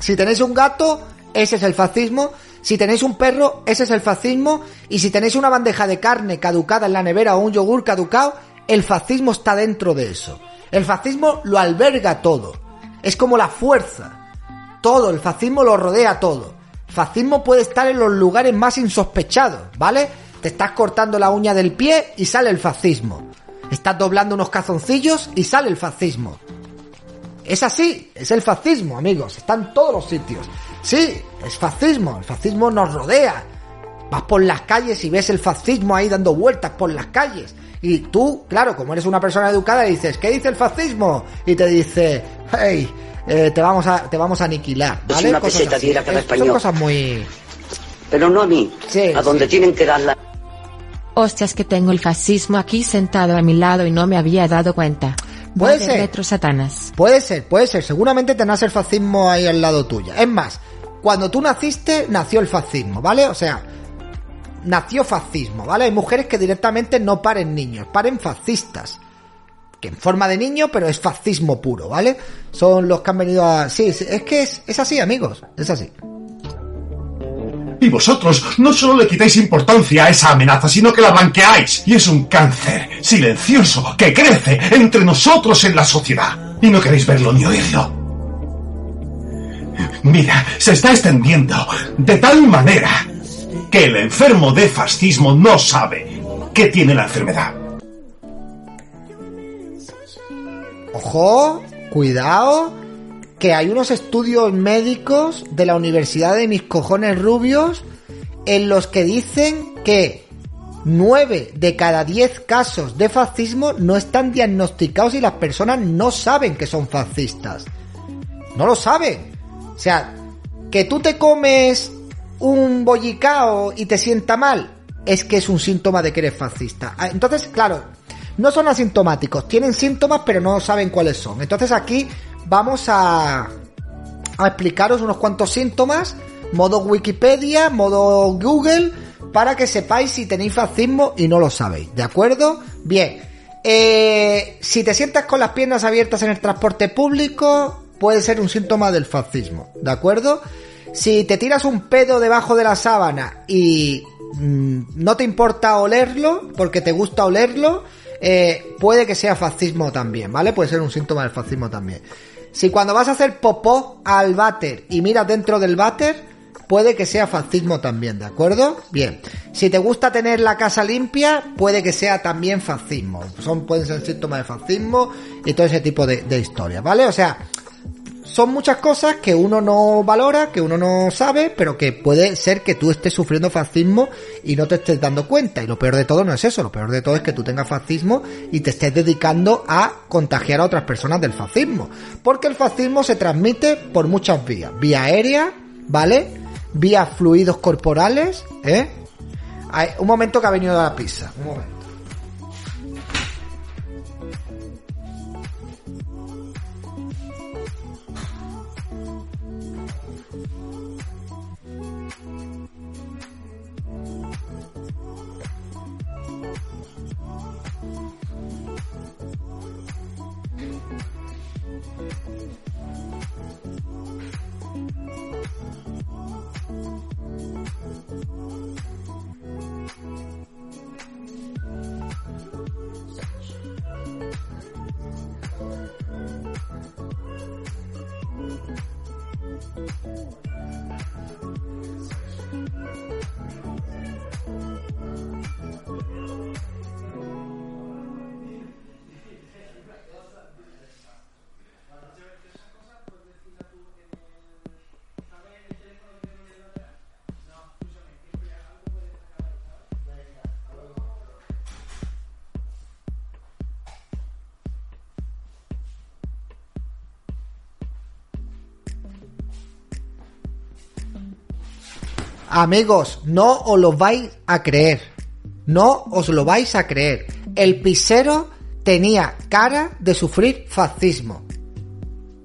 Si tenéis un gato, ese es el fascismo. Si tenéis un perro, ese es el fascismo. Y si tenéis una bandeja de carne caducada en la nevera o un yogur caducado, el fascismo está dentro de eso. El fascismo lo alberga todo. Es como la fuerza. Todo, el fascismo lo rodea todo. Fascismo puede estar en los lugares más insospechados, ¿vale? Te estás cortando la uña del pie y sale el fascismo. Estás doblando unos cazoncillos y sale el fascismo. Es así, es el fascismo, amigos. Está en todos los sitios. Sí, es fascismo. El fascismo nos rodea. Vas por las calles y ves el fascismo ahí dando vueltas por las calles. Y tú, claro, como eres una persona educada, dices, ¿qué dice el fascismo? Y te dice, hey, eh, te vamos a te vamos a aniquilar. ¿vale? una Cosas peseta así. cada Es- Son español. cosas muy... Pero no a mí, Sí, a donde sí. tienen que darla. Hostias que tengo el fascismo aquí sentado a mi lado y no me había dado cuenta. Puede ser. retro satanas. Puede ser, puede ser. Seguramente tenás el fascismo ahí al lado tuya. Es más, cuando tú naciste, nació el fascismo, ¿vale? O sea, nació fascismo, ¿vale? Hay mujeres que directamente no paren niños, paren fascistas. Que en forma de niño, pero es fascismo puro, ¿vale? Son los que han venido a... Sí, es que es, es así, amigos. Es así. Y vosotros no solo le quitáis importancia a esa amenaza, sino que la blanqueáis. Y es un cáncer silencioso que crece entre nosotros en la sociedad. Y no queréis verlo ni oírlo. Mira, se está extendiendo de tal manera que el enfermo de fascismo no sabe que tiene la enfermedad. Ojo, cuidado, que hay unos estudios médicos de la Universidad de Mis Cojones Rubios en los que dicen que 9 de cada 10 casos de fascismo no están diagnosticados y las personas no saben que son fascistas. No lo saben. O sea, que tú te comes un bollicao y te sienta mal, es que es un síntoma de que eres fascista. Ah, Entonces, claro, no son asintomáticos, tienen síntomas pero no saben cuáles son. Entonces aquí vamos a, explicaros unos cuantos síntomas, modo Wikipedia, modo Google, para que sepáis si tenéis fascismo y no lo sabéis, ¿de acuerdo? Bien, eh, si te sientas con las piernas abiertas en el transporte público, puede ser un síntoma del fascismo, ¿de acuerdo? Si te tiras un pedo debajo de la sábana y mm, no te importa olerlo, porque te gusta olerlo, eh, puede que sea fascismo también, ¿vale? Puede ser un síntoma del fascismo también. Si cuando vas a hacer popó al váter y miras dentro del váter, puede que sea fascismo también, ¿de acuerdo? Bien. Si te gusta tener la casa limpia, puede que sea también fascismo. Son, pueden ser síntomas de fascismo y todo ese tipo de, de historias, ¿vale? O sea, son muchas cosas que uno no valora, que uno no sabe, pero que puede ser que tú estés sufriendo fascismo y no te estés dando cuenta. Y lo peor de todo no es eso, lo peor de todo es que tú tengas fascismo y te estés dedicando a contagiar a otras personas del fascismo. Porque el fascismo se transmite por muchas vías. Vía aérea, ¿vale? Vía fluidos corporales, ¿eh? Hay un momento que ha venido la pizza. Un momento. Amigos, no os lo vais a creer. No os lo vais a creer. El pisero tenía cara de sufrir fascismo.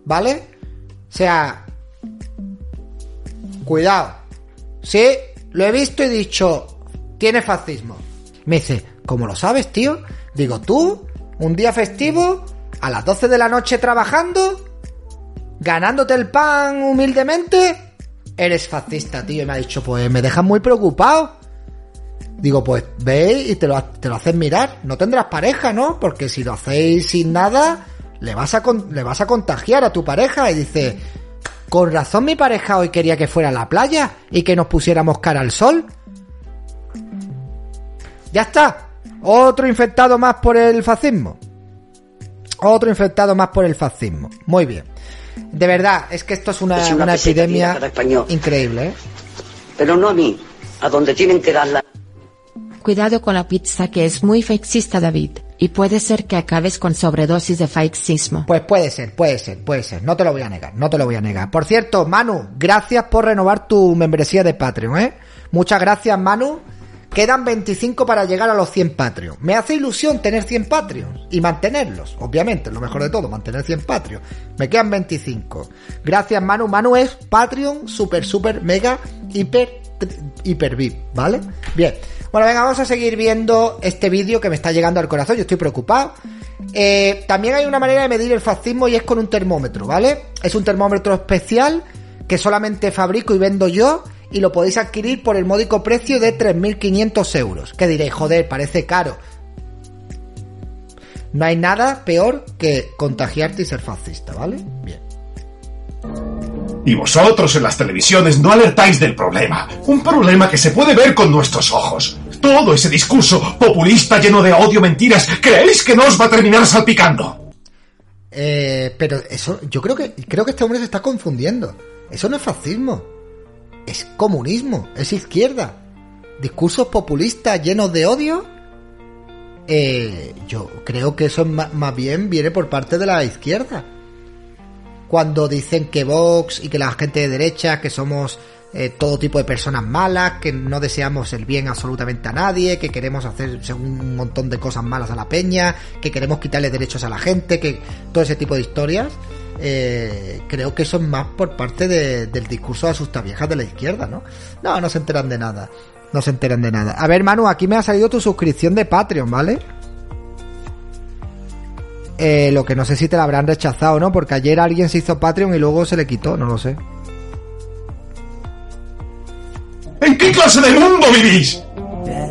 ¿Vale? O sea... Cuidado. Sí, lo he visto y dicho, tiene fascismo. Me dice, ¿cómo lo sabes, tío? Digo, tú, un día festivo, a las 12 de la noche trabajando, ganándote el pan humildemente, eres fascista, tío. Y me ha dicho, pues me dejas muy preocupado. Digo, pues ve y te lo, te lo haces mirar. No tendrás pareja, ¿no? Porque si lo hacéis sin nada, le vas a, le vas a contagiar a tu pareja. Y dice, con razón mi pareja hoy quería que fuera a la playa y que nos pusiéramos cara al sol. Ya está. Otro infectado más por el fascismo. Otro infectado más por el fascismo. Muy bien. De verdad, es que esto es una, Es una una peseta epidemia increíble, ¿eh? Pero no a mí, a donde tienen que darla. Cuidado con la pizza que es muy fascista David, y puede ser que acabes con sobredosis de fascismo. Pues puede ser, puede ser, puede ser. No te lo voy a negar, no te lo voy a negar. Por cierto, Manu, gracias por renovar tu membresía de Patreon, ¿eh? Muchas gracias, Manu. Quedan 25 para llegar a los 100 Patreon. Me hace ilusión tener 100 Patreons y mantenerlos, obviamente, lo mejor de todo, mantener 100 Patreon. Me quedan 25. Gracias, Manu. Manu es Patreon super, super, mega, hiper, hiper VIP, ¿vale? Bien. Bueno, venga, vamos a seguir viendo este vídeo que me está llegando al corazón. Yo estoy preocupado. Eh, también hay una manera de medir el fascismo y es con un termómetro, ¿vale? Es un termómetro especial que solamente fabrico y vendo yo y lo podéis adquirir por el módico precio de 3.500 euros. Que diréis, joder, parece caro. No hay nada peor que contagiarte y ser fascista, ¿vale? Bien. Y vosotros en las televisiones no alertáis del problema. Un problema que se puede ver con nuestros ojos. Todo ese discurso populista lleno de odio, mentiras, ¿creéis que no os va a terminar salpicando? Eh, pero eso, yo creo que, creo que este hombre se está confundiendo. Eso no es fascismo. Es comunismo, es izquierda. Discursos populistas llenos de odio. Eh, yo creo que eso más bien viene por parte de la izquierda. Cuando dicen que Vox y que la gente de derecha, que somos eh, todo tipo de personas malas, que no deseamos el bien absolutamente a nadie, que queremos hacer un montón de cosas malas a la peña, que queremos quitarle derechos a la gente, que todo ese tipo de historias. Eh, creo que eso es más por parte del discurso de asustaviejas de la izquierda, ¿no? No, no se enteran de nada. No se enteran de nada. A ver, Manu, aquí me ha salido tu suscripción de Patreon, ¿vale? Eh, lo que no sé si te la habrán rechazado, ¿no? Porque ayer alguien se hizo Patreon y luego se le quitó, no lo sé. ¿En qué clase de mundo vivís?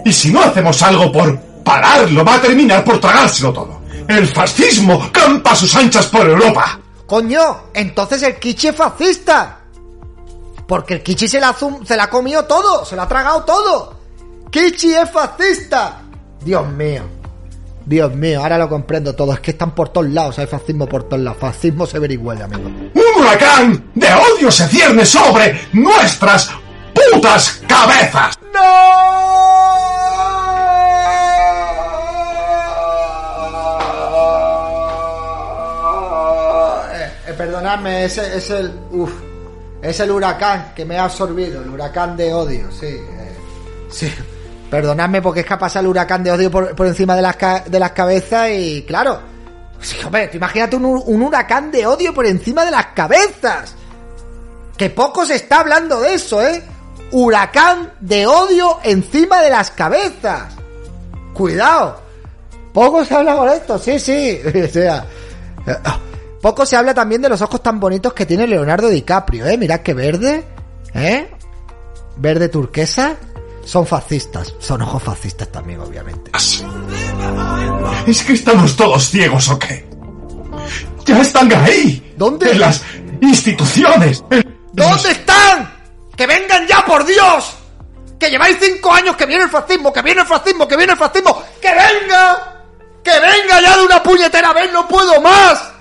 Y si no hacemos algo por pararlo, va a terminar por tragárselo todo. El fascismo campa a sus anchas por Europa. Coño, entonces el Kichi es fascista. Porque el Kichi se la, se la ha comido todo, se la ha tragado todo. Kichi es fascista. Dios mío. Dios mío, ahora lo comprendo todo. Es que están por todos lados, hay fascismo por todos lados. Fascismo se igual, amigo. Un huracán de odio se cierne sobre nuestras putas cabezas. ¡No! Perdonadme, ese es el. Es el huracán que me ha absorbido, el huracán de odio, sí. Eh, sí. Perdonadme porque es que el huracán de odio por, encima de las, de las cabezas y claro. Sí, hombre, imagínate un, un huracán de odio por encima de las cabezas. Que poco se está hablando de eso, ¿eh? huracán de odio encima de las cabezas. Cuidado. Poco se habla con esto, sí, sí. o sea, poco se habla también de los ojos tan bonitos que tiene Leonardo DiCaprio, ¿eh? Mirad qué verde, ¿eh? Verde turquesa. Son fascistas, son ojos fascistas también, obviamente. ¿Es que estamos todos ciegos o qué? Ya están ahí. ¿Dónde? En las instituciones. ¿Dónde están? ¡Que vengan ya, por Dios! ¡Que lleváis cinco años que viene el fascismo, que viene el fascismo, que viene el fascismo! ¡Que venga! ¡Que venga ya de una puñetera vez! ¡No puedo más!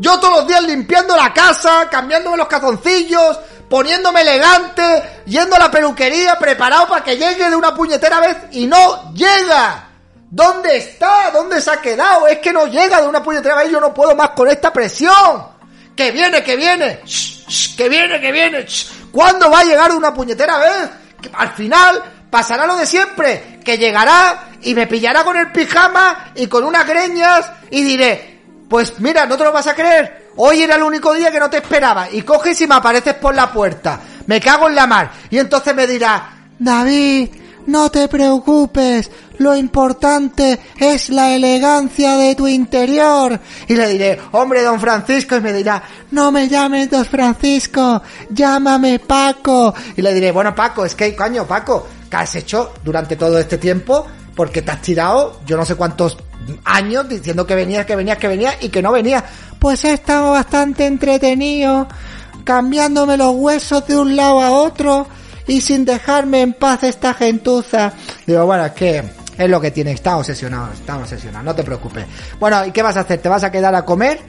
Yo todos los días limpiando la casa, cambiándome los cazoncillos, poniéndome elegante, yendo a la peluquería, preparado para que llegue de una puñetera vez y no llega. ¿Dónde está? ¿Dónde se ha quedado? Es que no llega de una puñetera vez, yo no puedo más con esta presión. Que viene, que viene. que viene, que viene. ¿Cuándo va a llegar una puñetera vez? Que al final pasará lo de siempre, que llegará y me pillará con el pijama y con unas greñas y diré, pues mira, no te lo vas a creer, hoy era el único día que no te esperaba. Y coges y me apareces por la puerta, me cago en la mar. Y entonces me dirá, David, no te preocupes, lo importante es la elegancia de tu interior. Y le diré, hombre, don Francisco, y me dirá, no me llames don Francisco, llámame Paco. Y le diré, bueno, Paco, es que, coño, Paco, ¿qué has hecho durante todo este tiempo? Porque te has tirado yo no sé cuántos años diciendo que venías, que venías, que venías y que no venías. Pues he estado bastante entretenido, cambiándome los huesos de un lado a otro y sin dejarme en paz esta gentuza. Digo, bueno, es que es lo que tiene, está obsesionado, está obsesionado, no te preocupes. Bueno, ¿y qué vas a hacer? ¿Te vas a quedar a comer?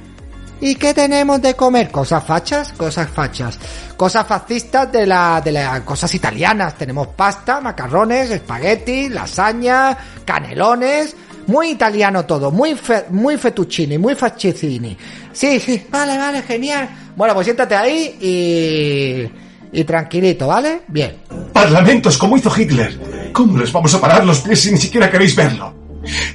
¿Y qué tenemos de comer? Cosas fachas, cosas fachas. Cosas fascistas de la, de las cosas italianas. Tenemos pasta, macarrones, espagueti, lasaña, canelones. Muy italiano todo, muy muy fettuccini, muy fascicini. Sí, sí, vale, vale, genial. Bueno, pues siéntate ahí y y tranquilito, ¿vale? Bien. Parlamentos como hizo Hitler. ¿Cómo les vamos a parar los pies si ni siquiera queréis verlo?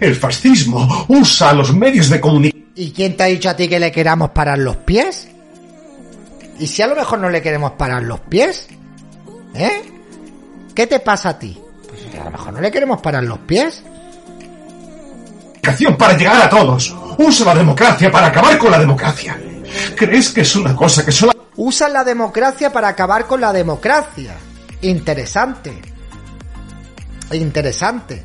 El fascismo usa los medios de comunicación. ¿Y quién te ha dicho a ti que le queramos parar los pies? ¿Y si a lo mejor no le queremos parar los pies? ¿Eh? ¿Qué te pasa a ti? Pues a lo mejor no le queremos parar los pies. Para llegar a todos. Usa la democracia para acabar con la democracia. ¿Crees que es una cosa que solo usan la democracia para acabar con la democracia. Interesante. Interesante.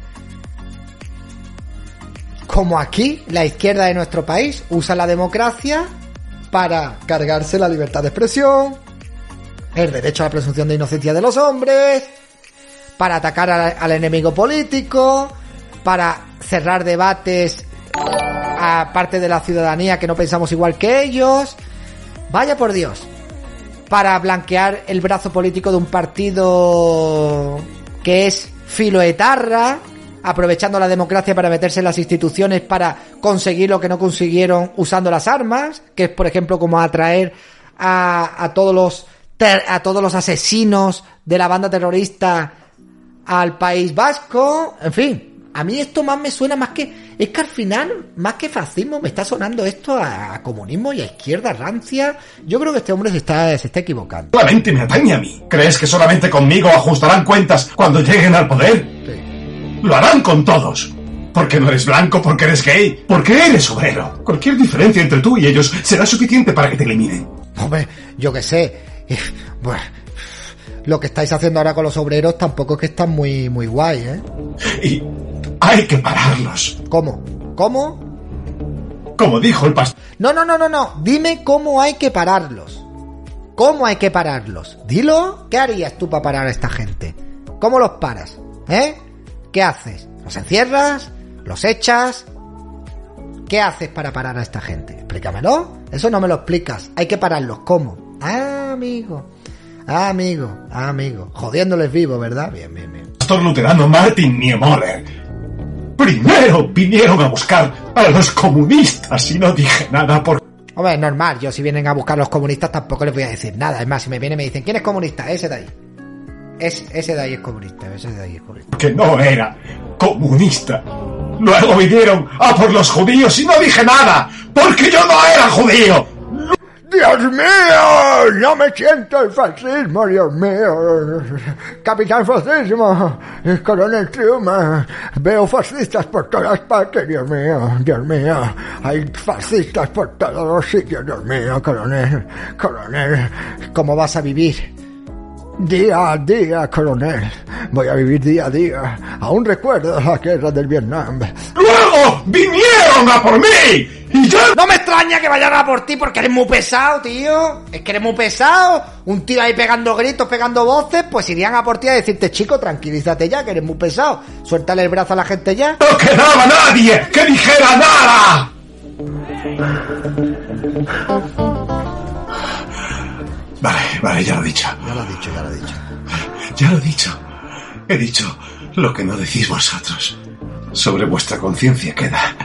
Como aquí, la izquierda de nuestro país usa la democracia para cargarse la libertad de expresión, el derecho a la presunción de inocencia de los hombres, para atacar al, enemigo político, para cerrar debates a parte de la ciudadanía que no pensamos igual que ellos. Vaya por Dios para blanquear el brazo político de un partido que es filoetarra, aprovechando la democracia para meterse en las instituciones para conseguir lo que no consiguieron usando las armas, que es por ejemplo como atraer a, a todos los a todos los asesinos de la banda terrorista al País Vasco, en fin. A mí esto más me suena más que... Es que al final, más que fascismo, me está sonando esto a, a comunismo y a izquierda rancia. Yo creo que este hombre se está, se está equivocando. Solamente me atañe a mí. ¿Crees que solamente conmigo ajustarán cuentas cuando lleguen al poder? Lo harán con todos. Porque no eres blanco, porque eres gay, porque eres obrero. Cualquier diferencia entre tú y ellos será suficiente para que te eliminen. Hombre, yo qué sé. Eh, Bueno, lo que estáis haciendo ahora con los obreros tampoco es que están muy, muy guay, ¿eh? Y hay que pararlos. ¿Cómo? ¿Cómo? Como dijo el pastor. No, no, no, no, no. Dime cómo hay que pararlos. ¿Cómo hay que pararlos? Dilo. ¿Qué harías tú para parar a esta gente? ¿Cómo los paras? ¿Eh? ¿Qué haces? ¿Los encierras? ¿Los echas? ¿Qué haces para parar a esta gente? Explícamelo. Eso no me lo explicas. Hay que pararlos. ¿Cómo? Ah, amigo. Ah, amigo. Ah, amigo. Jodiéndoles vivo, ¿verdad? Bien, bien, bien. pastor luterano Martin Niemöller. Primero vinieron a buscar a los comunistas y no dije nada porque Hombre, es normal. Yo si vienen a buscar los comunistas tampoco les voy a decir nada. Es más, si me vienen y me dicen, ¿quién es comunista? Ese de ahí. Es, ese de ahí es comunista. Ese de ahí es comunista. no era comunista. Luego vinieron a por los judíos y no dije nada, porque yo no era judío. ¡Dios mío! No me siento el fascismo, Dios mío. Capitán Fascismo, Coronel Truman. Veo fascistas por todas partes, Dios mío, Dios mío. Hay fascistas por todos los sitios, Dios mío, Coronel, Coronel. ¿Cómo vas a vivir? Día a día, coronel. Voy a vivir día a día. Aún recuerdo la guerra del Vietnam. Luego vinieron a por mí y yo No me extraña que vayan a por ti porque eres muy pesado, tío. Es que eres muy pesado. Un tío ahí pegando gritos, pegando voces, pues irían a por ti a decirte, chico, tranquilízate ya, que eres muy pesado. Suéltale el brazo a la gente ya. no quedaba nadie que dijera nada. Vale, vale, ya lo he dicho. Ya lo has dicho, ya lo has dicho. Ya lo he dicho. He dicho lo que no decís vosotros. Sobre vuestra conciencia queda.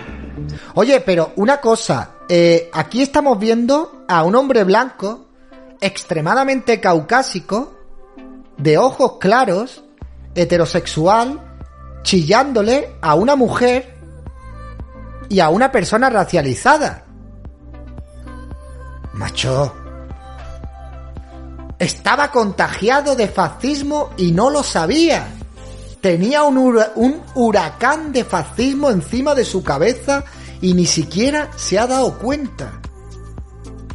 Oye, pero una cosa, eh, aquí estamos viendo a un hombre blanco, extremadamente caucásico, de ojos claros, heterosexual, chillándole a una mujer y a una persona racializada. Macho. Estaba contagiado de fascismo y no lo sabía. Tenía un, hura- un huracán de fascismo encima de su cabeza y ni siquiera se ha dado cuenta.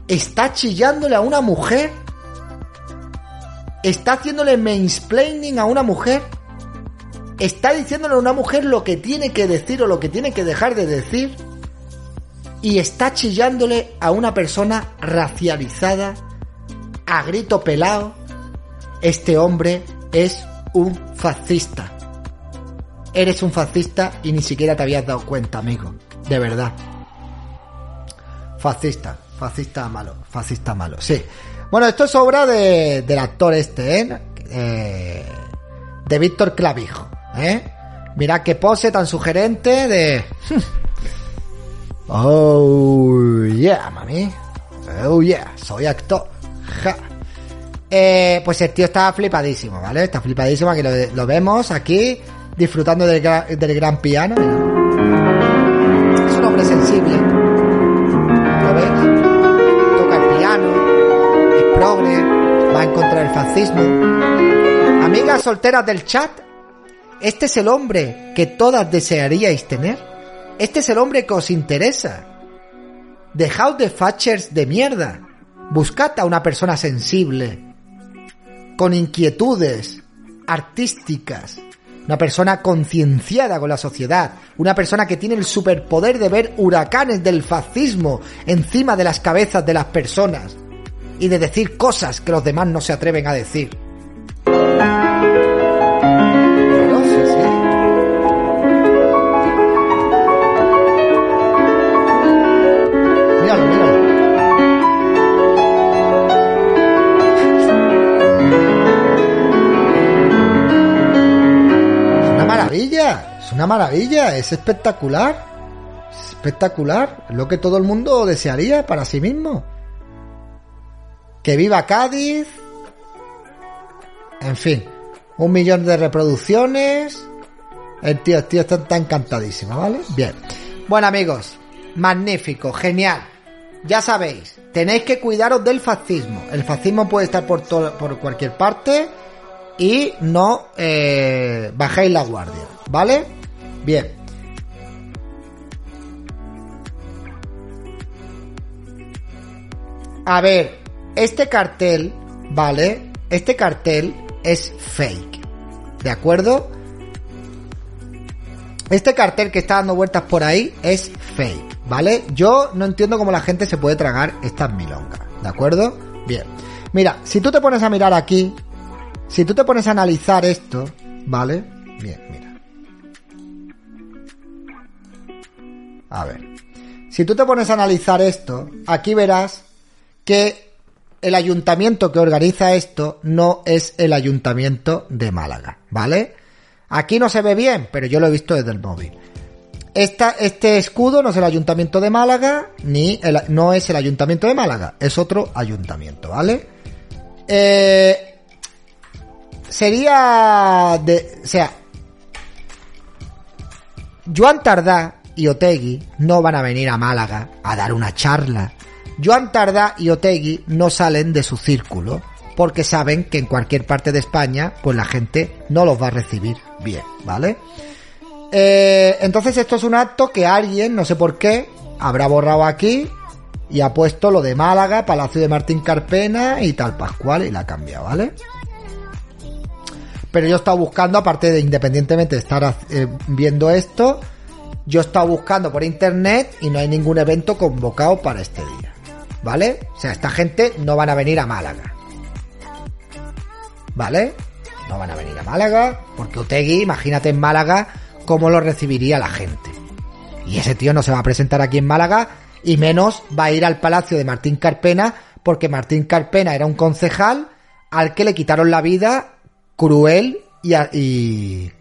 Está chillándole a una mujer. Está haciéndole mansplaining a una mujer. Está diciéndole a una mujer lo que tiene que decir o lo que tiene que dejar de decir. Y está chillándole a una persona racializada a grito pelado. Este hombre es un fascista. Eres un fascista y ni siquiera te habías dado cuenta, amigo. De verdad. Fascista, fascista malo, fascista malo, sí. Bueno, esto es obra de, del actor este, ¿eh? Eh, de Víctor Clavijo, ¿eh? Mirad qué pose tan sugerente de... Oh, yeah, mami. Oh, yeah, soy actor. Ja. Eh, pues el tío está flipadísimo, ¿vale? Está flipadísimo, aquí lo, vemos aquí, disfrutando del gran piano. mira. Es un hombre sensible. ¿Lo ves? Toca el piano, es progre, va en contra del fascismo. Amigas solteras del chat, este es el hombre que todas desearíais tener. Este es el hombre que os interesa. Dejaos de fachers de mierda. Buscad a una persona sensible, con inquietudes artísticas, una persona concienciada con la sociedad, una persona que tiene el superpoder de ver huracanes del fascismo encima de las cabezas de las personas y de decir cosas que los demás no se atreven a decir. Es una maravilla, es espectacular. Es espectacular, es lo que todo el mundo desearía para sí mismo. Que viva Cádiz, En fin, un millón de reproducciones. El tío, el tío está, encantadísimo, ¿vale? Bien. Bueno, amigos, magnífico, genial. Ya sabéis, tenéis que cuidaros del fascismo. El fascismo puede estar por, por cualquier parte y no eh, bajéis la guardia, ¿vale? Bien. A ver, este cartel, ¿vale? Este cartel es fake. ¿De acuerdo? Este cartel que está dando vueltas por ahí es fake, ¿vale? Yo no entiendo cómo la gente se puede tragar estas milongas, ¿de acuerdo? Bien. Mira, si tú te pones a mirar aquí, si tú te pones a analizar esto, ¿vale? Bien, mira. A ver. Si tú te pones a analizar esto, aquí verás que el ayuntamiento que organiza esto no es el ayuntamiento de Málaga, ¿vale? Aquí no se ve bien, pero yo lo he visto desde el móvil. Esta, este escudo no es el ayuntamiento de Málaga, ni el, no es el ayuntamiento de Málaga, es otro ayuntamiento, ¿vale? Eh, sería de, o sea, Joan Tardá y Otegui no van a venir a Málaga a dar una charla. Joan Tardá y Otegui no salen de su círculo porque saben que en cualquier parte de España pues la gente no los va a recibir bien, ¿vale? Eh, entonces esto es un acto que alguien, no sé por qué, habrá borrado aquí y ha puesto lo de Málaga, Palacio de Martín Carpena y tal Pascual y la ha cambiado, ¿vale? Pero yo he estado buscando, aparte de independientemente de estar eh, viendo esto, yo he estado buscando por internet y no hay ningún evento convocado para este día. ¿Vale? O sea, esta gente no van a venir a Málaga. ¿Vale? No van a venir a Málaga, porque Otegui, imagínate en Málaga cómo lo recibiría la gente. Y ese tío no se va a presentar aquí en Málaga, y menos va a ir al palacio de Martín Carpena, porque Martín Carpena era un concejal al que le quitaron la vida cruel y.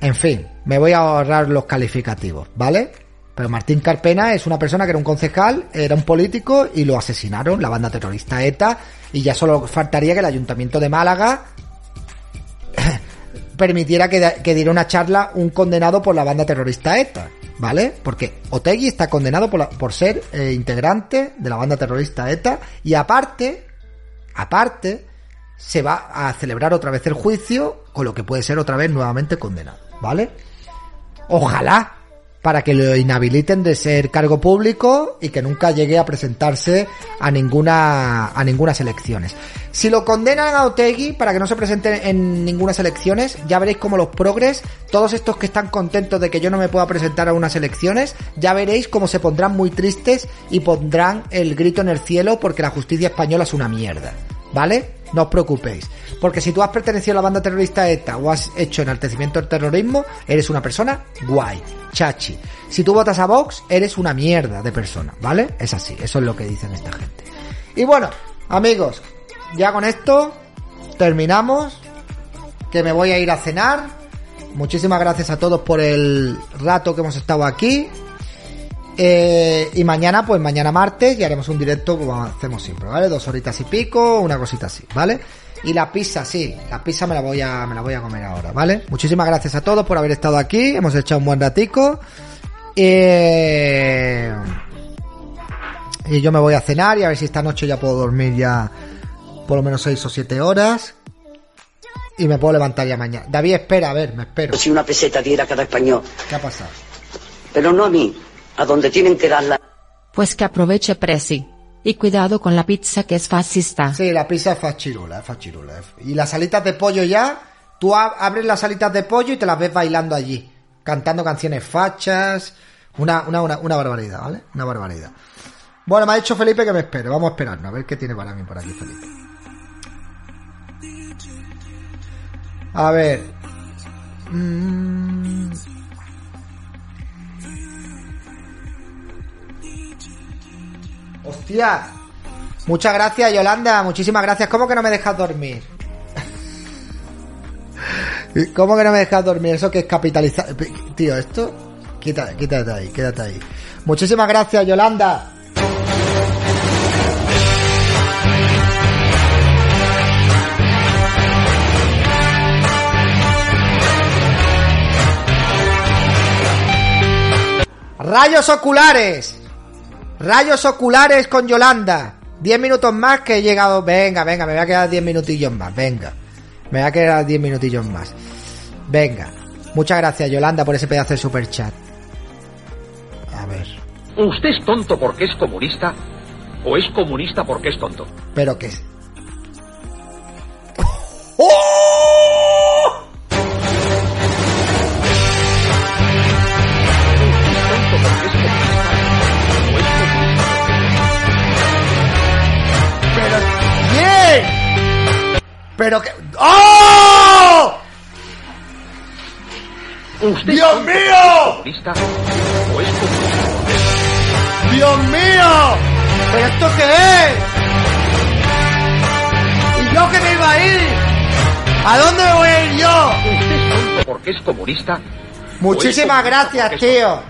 En fin, me voy a ahorrar los calificativos, ¿vale? Pero Martín Carpena es una persona que era un concejal, era un político y lo asesinaron, la banda terrorista ETA, y ya solo faltaría que el ayuntamiento de Málaga permitiera que, que, diera una charla un condenado por la banda terrorista ETA, ¿vale? Porque Otegui está condenado por, la, por ser eh, integrante de la banda terrorista ETA y aparte, aparte, se va a celebrar otra vez el juicio, con lo que puede ser otra vez nuevamente condenado, ¿vale? Ojalá para que lo inhabiliten de ser cargo público y que nunca llegue a presentarse a ninguna a ninguna elecciones. Si lo condenan a Otegui para que no se presente en ninguna elecciones, ya veréis como los progres, todos estos que están contentos de que yo no me pueda presentar a unas elecciones, ya veréis cómo se pondrán muy tristes y pondrán el grito en el cielo porque la justicia española es una mierda. ¿Vale? No os preocupéis. Porque si tú has pertenecido a la banda terrorista ETA o has hecho enaltecimiento del terrorismo, eres una persona guay, chachi. Si tú votas a Vox, eres una mierda de persona, ¿vale? Es así, eso es lo que dicen esta gente. Y bueno, amigos, ya con esto terminamos. Que me voy a ir a cenar. Muchísimas gracias a todos por el rato que hemos estado aquí. Eh, y mañana, pues mañana martes, ya haremos un directo como hacemos siempre, ¿vale? Dos horitas y pico, una cosita así, ¿vale? Y la pizza, sí, la pizza me la voy a, me la voy a comer ahora, ¿vale? Muchísimas gracias a todos por haber estado aquí, hemos echado un buen ratico. Eh, y yo me voy a cenar y a ver si esta noche ya puedo dormir ya por lo menos seis o siete horas. Y me puedo levantar ya mañana. David, espera, a ver, me espero. Si una peseta diera cada español. ¿Qué ha pasado? Pero no a mí, a donde tienen que darla. Pues que aproveche Presi. Y cuidado con la pizza que es fascista. Sí, la pizza es fachirula, es fachirula. Y las alitas de pollo ya, tú abres las alitas de pollo y te las ves bailando allí. Cantando canciones fachas. Una, una, una, una barbaridad, ¿vale? Una barbaridad. Bueno, me ha dicho Felipe que me espere. Vamos a esperarnos a ver qué tiene para mí por aquí, Felipe. A ver. Mm. Hostia. Muchas gracias, Yolanda. Muchísimas gracias. ¿Cómo que no me dejas dormir? ¿Cómo que no me dejas dormir? Eso que es capitalizar. Tío, esto. Quítate, quítate ahí, quédate ahí. Muchísimas gracias, Yolanda. Rayos oculares. Rayos oculares con Yolanda. 10 minutos más que he llegado. Venga, venga, me voy a quedar 10 minutillos más. Venga. Me voy a quedar 10 minutillos más. Venga. Muchas gracias, Yolanda, por ese pedazo de super chat. A ver. ¿Usted es tonto porque es comunista? ¿O es comunista porque es tonto? ¿Pero qué es? ¡Oh! Pero que ¡Oh! ¿Usted ¡Dios mío! ¡Dios mío! ¿Pero esto qué es? ¿Y yo que me iba a ir? ¿A dónde me voy a ir yo? ¿Usted es tonto porque es comunista? Muchísimas ¿O es comunista gracias, es tío.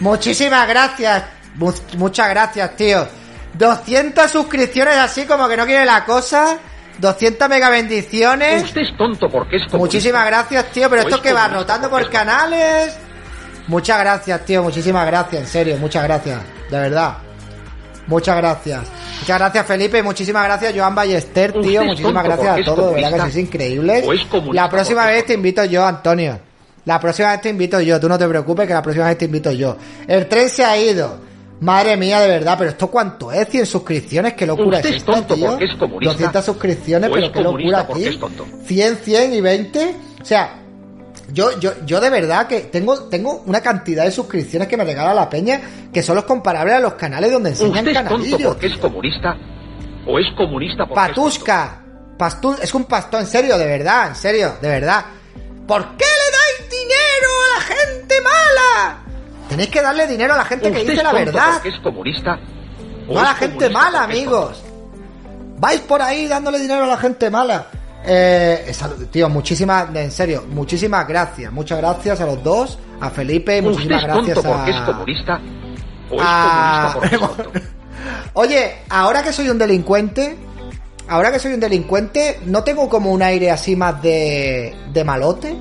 Muchísimas gracias. Mu- muchas gracias, tío. 200 suscripciones así como que no quiere la cosa. 200 mega bendiciones. Usted es tonto porque es. Muchísimas gracias, tío. Pero ¿O esto es que va rotando por es canales. Muchas gracias, tío. Muchísimas gracias, en serio. Muchas gracias. De verdad. Muchas gracias. Muchas gracias, Felipe. Muchísimas gracias, Joan Ballester, tío. Muchísimas gracias a todos. De verdad que comunista. sois increíbles. ¿O es comunista La próxima vez te invito yo, Antonio. La próxima vez te invito yo. Tú no te preocupes que la próxima vez te invito yo. El tren se ha ido. Madre mía, de verdad, pero esto cuánto es, 100 suscripciones, qué locura Usted es es esta, tonto tío. porque es comunista. 200 suscripciones, ¿O pero qué locura aquí. es tonto? 100, 100 y 20. O sea, yo, yo, yo de verdad que tengo, tengo una cantidad de suscripciones que me regala la peña que son los comparables a los canales donde enseñan ¿Usted es tonto porque es comunista? ¿O es comunista porque es tonto? Pastu es un pastor, en serio, de verdad, en serio, de verdad. ¿Por qué Tenéis que darle dinero a la gente que ¿Usted dice la verdad. es comunista? ¿O No a la gente mala, amigos. Vais por ahí dándole dinero a la gente mala. Eh, esa- tío, muchísimas, en serio, muchísimas gracias. Muchas gracias a los dos, a Felipe, muchísimas gracias porque es a... comunista? ¿O es a- comunista porque? Oye, ahora que soy un delincuente, ahora que soy un delincuente, ¿no tengo como un aire así más de, de malote?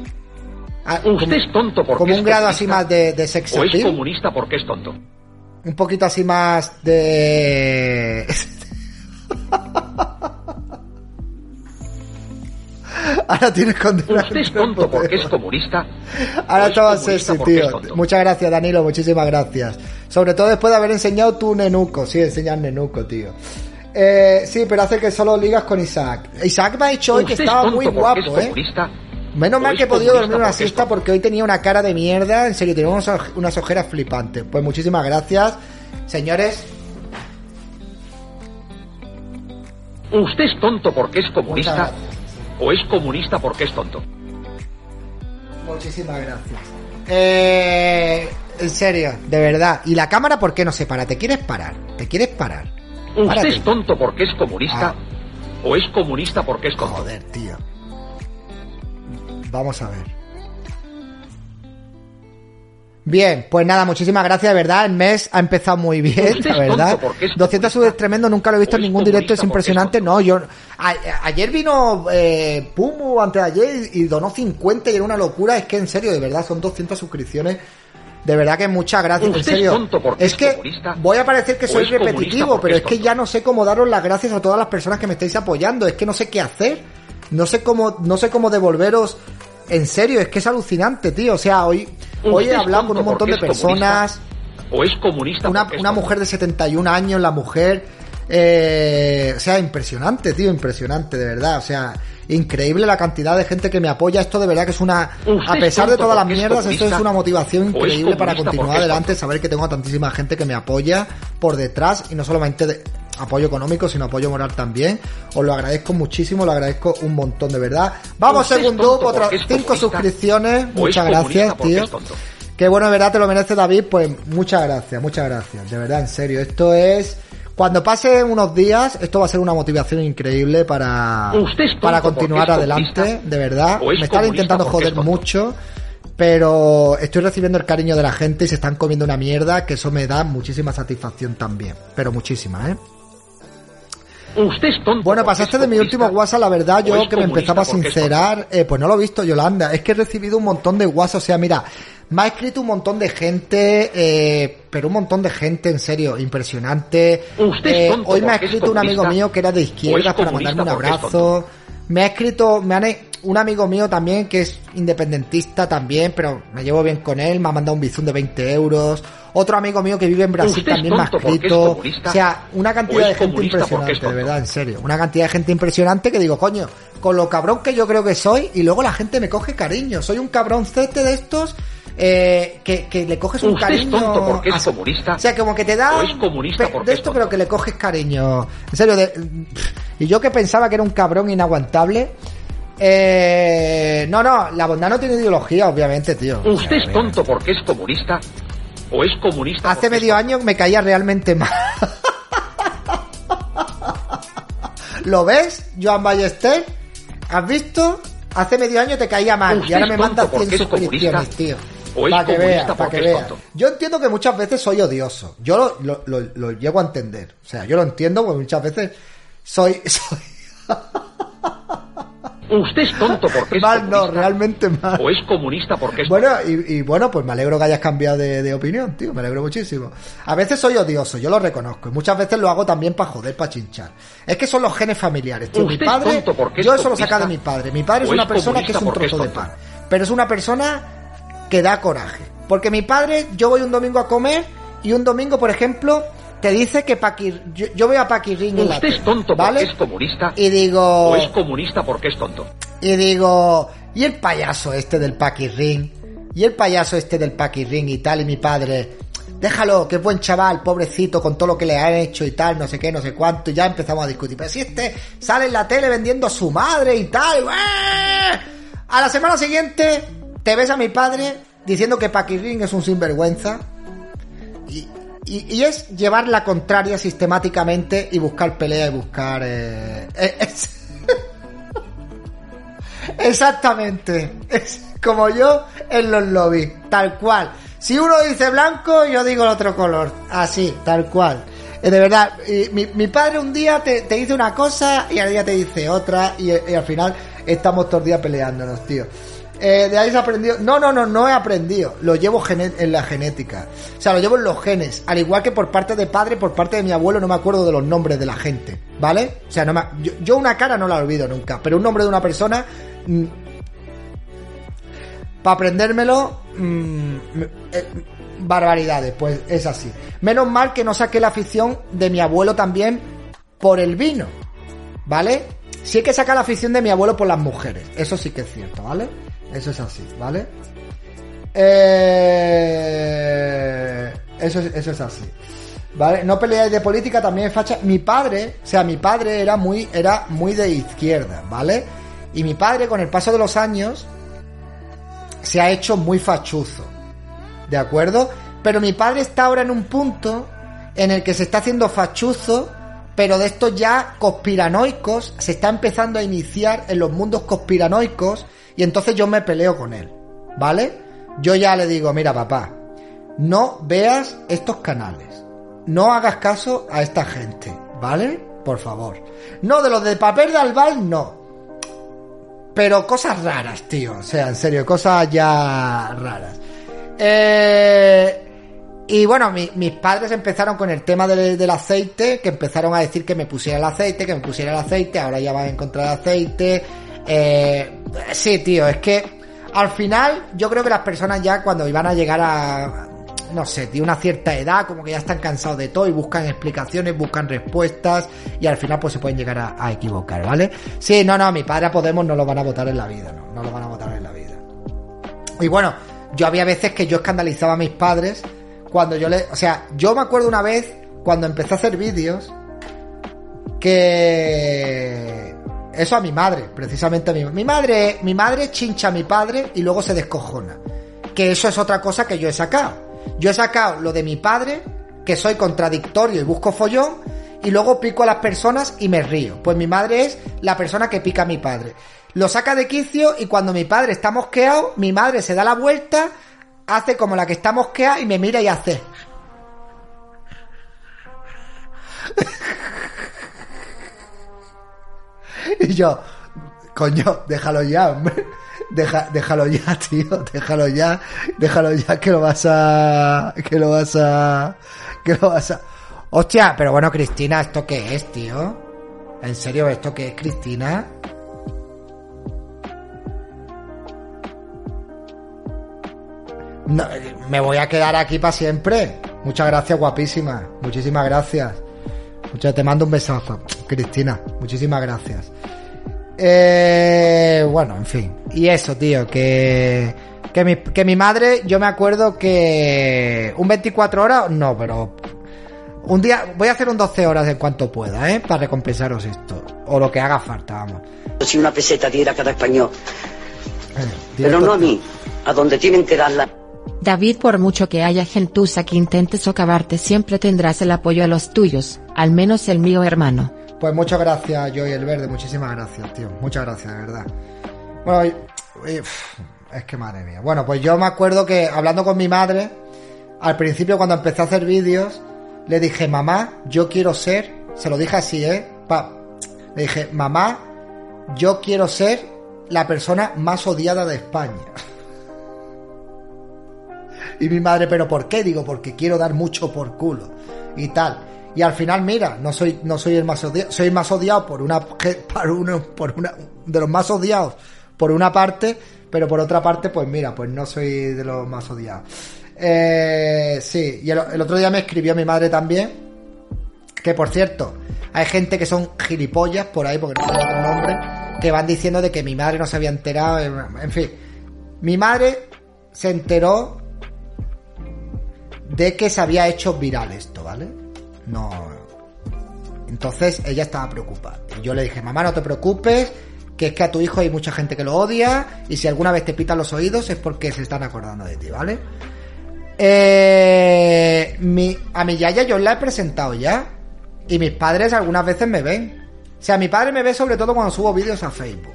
Ah, ¿Usted es tonto porque Como es un grado así más de, de sex ¿O es comunista porque es tonto? Un poquito así más de... Ahora tienes condena. ¿Usted es tonto porque es comunista? Ahora ¿O es estaba comunista sexy, tío. Muchas gracias, Danilo. Muchísimas gracias. Sobre todo después de haber enseñado tu nenuco. Sí, enseñar nenuco, tío. Eh, sí, pero hace que solo ligas con Isaac. Isaac me ha dicho hoy que ¿Usted es estaba muy guapo, es ¿eh? comunista? Menos ¿O mal que he podido dormir una siesta porque hoy tenía una cara de mierda. En serio, tenía unas, oj- unas ojeras flipantes. Pues muchísimas gracias. Señores, ¿Usted es tonto porque es comunista? ¿O es comunista porque es tonto? Muchísimas gracias. Eh, en serio, de verdad. ¿Y la cámara por qué no se para? ¿Te quieres parar? ¿Te quieres parar? ¿Usted es tonto porque es comunista? Ah. ¿O es comunista porque es tonto? Joder, tío. Vamos a ver. Bien, pues nada, muchísimas gracias, de verdad. El mes ha empezado muy bien, la verdad. tonto porque es 200 subs es tremendo, nunca lo he visto ¿O en ningún directo, es impresionante. No, yo. a- ayer vino eh, Pumu antes de ayer y donó 50 y era una locura. Es que en serio, de verdad, son 200 suscripciones. De verdad que muchas gracias, en serio. es que voy a parecer que soy repetitivo, pero es que ya no sé cómo daros las gracias a todas las personas que me estáis apoyando. Es que no sé qué hacer. No sé cómo, no sé cómo devolveros. En serio, es que es alucinante, tío. O sea, hoy, hoy he hablado con un montón de comunista, personas. ¿O es comunista Una, una mujer de 71 años, la mujer. eh, o sea, impresionante, tío, impresionante, de verdad. O sea, increíble la cantidad de gente que me apoya. Esto de verdad que es una. A es pesar de todas las mierdas, esto es una motivación increíble para continuar adelante. Saber que tengo a tantísima gente que me apoya por detrás y no solamente de apoyo económico, sino apoyo moral también. Os lo agradezco muchísimo, lo agradezco un montón, de verdad. Vamos, Usted es segundo, otras porque es 5 comunista, suscripciones. ¿O es Muchas gracias, tío. Que bueno, de verdad te lo merece David, pues muchas gracias, muchas gracias, de verdad, en serio. Esto es, cuando pase unos días, esto va a ser una motivación increíble para, para continuar adelante, de verdad. Me están intentando joder mucho, pero estoy recibiendo el cariño de la gente y se están comiendo una mierda, que eso me da muchísima satisfacción también, pero muchísima, ¿eh? Usted es tonto Bueno, pasaste de mi último WhatsApp, la verdad, yo que me empezaba a sincerar, eh, pues no lo he visto, Yolanda. Es que he recibido un montón de WhatsApp, o sea, mira, Me ha escrito un montón de gente, eh, pero un montón de gente, en serio, impresionante. Usted es Eh, tonto hoy me ha escrito un amigo mío que era de izquierda para mandarme un abrazo. Me ha escrito, me han, un amigo mío también que es independentista también, pero me llevo bien con él, me ha mandado un bizum de 20 euros. Otro amigo mío que vive en Brasil Usted es también me ha es escrito. O sea, una cantidad es de gente es impresionante, de verdad, en serio. Una cantidad de gente impresionante que digo, coño, con lo cabrón que yo creo que soy, y luego la gente me coge cariño. Soy un cabroncete de estos. eh, que, que le coges un Usted es cariño tonto porque es comunista, o sea como que te da es comunista porque de es esto tonto. pero que le coges cariño en serio de- y yo que pensaba que era un cabrón inaguantable eh, no no la bondad no tiene ideología obviamente tío ¿Usted es tonto porque es comunista? ¿O es comunista Hace medio año me caía realmente mal. ¿Lo ves, Joan Ballester? ¿Has visto? Hace medio año te caía mal y ahora me mandas 100 porque es suscripciones, tío. o es Para que veas, para que. Yo entiendo que muchas veces soy odioso. Yo lo, lo, lo- lo llego a entender. O sea, yo lo entiendo porque muchas veces soy... soy Usted es tonto porque es mal, no, realmente mal. ¿O es comunista porque es Bueno, y, y bueno, pues me alegro que hayas cambiado de, de opinión, tío. Me alegro muchísimo. A veces soy odioso, yo lo reconozco. Y muchas veces lo hago también para joder, para chinchar. Es que son los genes familiares, tío. Mi es padre, tonto yo eso lo saca de mi padre. Mi padre es una es persona que es un trozo de pan. Pero es una persona que da coraje. Porque mi padre, yo voy un domingo a comer y un domingo, por ejemplo, te dice que Paqui, yo, yo veo a Paquirrín Usted es tonto ¿vale? porque es comunista. Y digo... ¿O es comunista porque es tonto? Y digo, ¿y el payaso este del Paquirrín? ¿Y el payaso este del Paquirrín y tal? Y mi padre, déjalo, que es buen chaval, pobrecito, con todo lo que le han hecho y tal, no sé qué, no sé cuánto. Y ya empezamos a discutir. Pero si este sale en la tele vendiendo a su madre y tal. ¡eh! A la semana siguiente te ves a mi padre diciendo que Paquirrín es un sinvergüenza. Y, y- es llevar la contraria sistemáticamente y buscar pelea y buscar... eh, eh, es- Exactamente. Es como yo en los lobbies. Tal cual. Si uno dice blanco, yo digo el otro color. Así, tal cual. Eh, De verdad, mi, mi padre un día te, te dice una cosa y al día te dice otra y, y al final estamos todo el día peleándonos, tío. Eh, de ahí se aprendido. No, no, no, no he aprendido. Lo llevo en la genética. O sea, lo llevo en los genes. Al igual que por parte de padre, por parte de mi abuelo, no me acuerdo de los nombres de la gente. ¿Vale? O sea, no me, yo, yo una cara no la olvido nunca. Pero un nombre de una persona. para aprendérmelo. mm, eh, barbaridades, pues es así. Menos mal que no saqué la afición de mi abuelo también por el vino. ¿Vale? Sí que sacar la afición de mi abuelo por las mujeres. Eso sí que es cierto, ¿vale? Eso es así, ¿vale? Eh, eso, es- eso es así. ¿Vale? No peleáis de política, también es facha. Mi padre, o sea, mi padre era muy, era muy de izquierda, ¿vale? Y mi padre, con el paso de los años, se ha hecho muy fachuzo. ¿De acuerdo? Pero mi padre está ahora en un punto en el que se está haciendo fachuzo, pero de estos ya conspiranoicos, se está empezando a iniciar en los mundos conspiranoicos, y entonces yo me peleo con él. ¿Vale? Yo ya le digo, mira papá, no veas estos canales. No hagas caso a esta gente, ¿vale? Por favor. No, de los de papel de albal, no. Pero cosas raras, tío. O sea, en serio, cosas ya raras. Eh, y bueno, mi- mis padres empezaron con el tema del, del aceite, que empezaron a decir que me pusiera el aceite, que me pusiera el aceite, ahora ya van a encontrar aceite. Eh, sí, tío, es que al final yo creo que las personas ya cuando iban a llegar a, no sé, de una cierta edad, como que ya están cansados de todo y buscan explicaciones, buscan respuestas y al final pues se pueden llegar a, a equivocar, ¿vale? Sí, no, no, mi padre a Podemos no lo van a votar en la vida, no, no lo van a votar en la vida. Y bueno, yo había veces que yo escandalizaba a mis padres cuando yo le... O sea, yo me acuerdo una vez cuando empecé a hacer vídeos que... Eso a mi madre, precisamente a mi Mi madre, mi madre chincha a mi padre y luego se descojona. Que eso es otra cosa que yo he sacado. Yo he sacado lo de mi padre, que soy contradictorio y busco follón, y luego pico a las personas y me río. Pues mi madre es la persona que pica a mi padre. Lo saca de quicio y cuando mi padre está mosqueado, mi madre se da la vuelta, hace como la que está mosqueada y me mira y hace. y yo, coño, déjalo ya, hombre. Deja, déjalo ya, tío, déjalo ya, déjalo ya que lo vas a, que lo vas a, que lo vas a... Hostia, pero bueno, Cristina, ¿esto qué es, tío? ¿En serio esto qué es, Cristina? No, me voy a quedar aquí para siempre. Muchas gracias, guapísima. Muchísimas gracias. Muchas, te mando un besazo, Cristina. Muchísimas gracias. Eh, bueno, en fin. Y eso, tío, que, que, mi, que mi madre, yo me acuerdo que un 24 horas, no, pero un día, voy a hacer un 12 horas en cuanto pueda, ¿eh? Para recompensaros esto. O lo que haga falta, vamos. Si una peseta diera cada español. Eh, Pero no a mí, a donde tienen que darla. David, por mucho que haya gentuza que intente socavarte, siempre tendrás el apoyo a los tuyos, al menos el mío hermano. Pues muchas gracias, Joy el Verde. Muchísimas gracias, tío. Muchas gracias, de verdad. Bueno, es que madre mía. Bueno, pues yo me acuerdo que hablando con mi madre, al principio cuando empecé a hacer vídeos, le dije, mamá, yo quiero ser, se lo dije así, ¿eh? Pa, le dije, mamá, yo quiero ser la persona más odiada de España. Y mi madre, ¿pero por qué? Digo, porque quiero dar mucho por culo. Y tal. Y al final, mira, no soy, no soy el más odiado, soy más odiado por una, por uno, por una, de los más odiados por una parte, pero por otra parte, pues mira, pues no soy de los más odiados. Eh, sí, y el, otro día me escribió mi madre también, que por cierto, hay gente que son gilipollas por ahí, porque no sé otro nombre, que van diciendo de que mi madre no se había enterado, en en fin. Mi madre se enteró de que se había hecho viral esto, ¿vale? No. Entonces ella estaba preocupada. Y yo le dije, mamá, no te preocupes, que es que a tu hijo hay mucha gente que lo odia, y si alguna vez te pitan los oídos es porque se están acordando de ti, ¿vale? Eh, mi, a mi yaya yo la he presentado ya. Y mis padres algunas veces me ven. O sea, mi padre me ve sobre todo cuando subo vídeos a Facebook.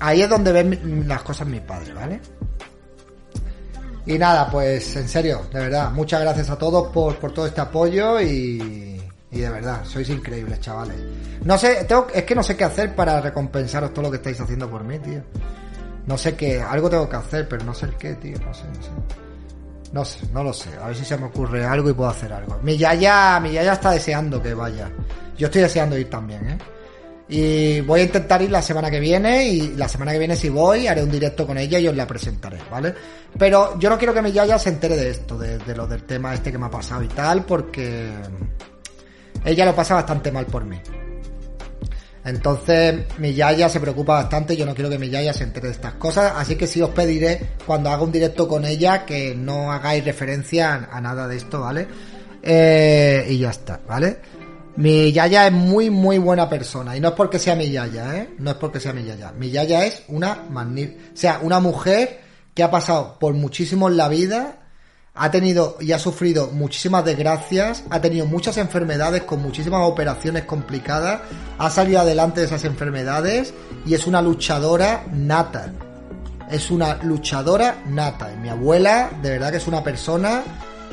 Ahí es donde ven las cosas mis padres, ¿vale? Y nada, pues en serio, de verdad, muchas gracias a todos por, por todo este apoyo y, y de verdad, sois increíbles, chavales. No sé, tengo, es que no sé qué hacer para recompensaros todo lo que estáis haciendo por mí, tío. No sé qué, algo tengo que hacer, pero no sé el qué, tío, no sé, no sé. No sé, no lo sé. A ver si se me ocurre algo y puedo hacer algo. Mi yaya, mi yaya está deseando que vaya. Yo estoy deseando ir también, ¿eh? Y voy a intentar ir la semana que viene y la semana que viene si voy haré un directo con ella y os la presentaré, ¿vale? Pero yo no quiero que mi yaya se entere de esto, de, lo del tema este que me ha pasado y tal, porque ella lo pasa bastante mal por mí. Entonces, mi yaya se preocupa bastante. Yo no quiero que mi yaya se entere de estas cosas. Así que sí os pediré, cuando haga un directo con ella, que no hagáis referencia a, a nada de esto, ¿vale? Eh, y ya está, ¿vale? Mi yaya es muy, muy buena persona. Y no es porque sea mi yaya, ¿eh? No es porque sea mi yaya. Mi yaya es una magnífica. O sea, una mujer que ha pasado por muchísimo en la vida ha tenido y ha sufrido muchísimas desgracias, ha tenido muchas enfermedades con muchísimas operaciones complicadas, ha salido adelante de esas enfermedades y es una luchadora nata. Es una luchadora nata. Y mi abuela, de verdad que es una persona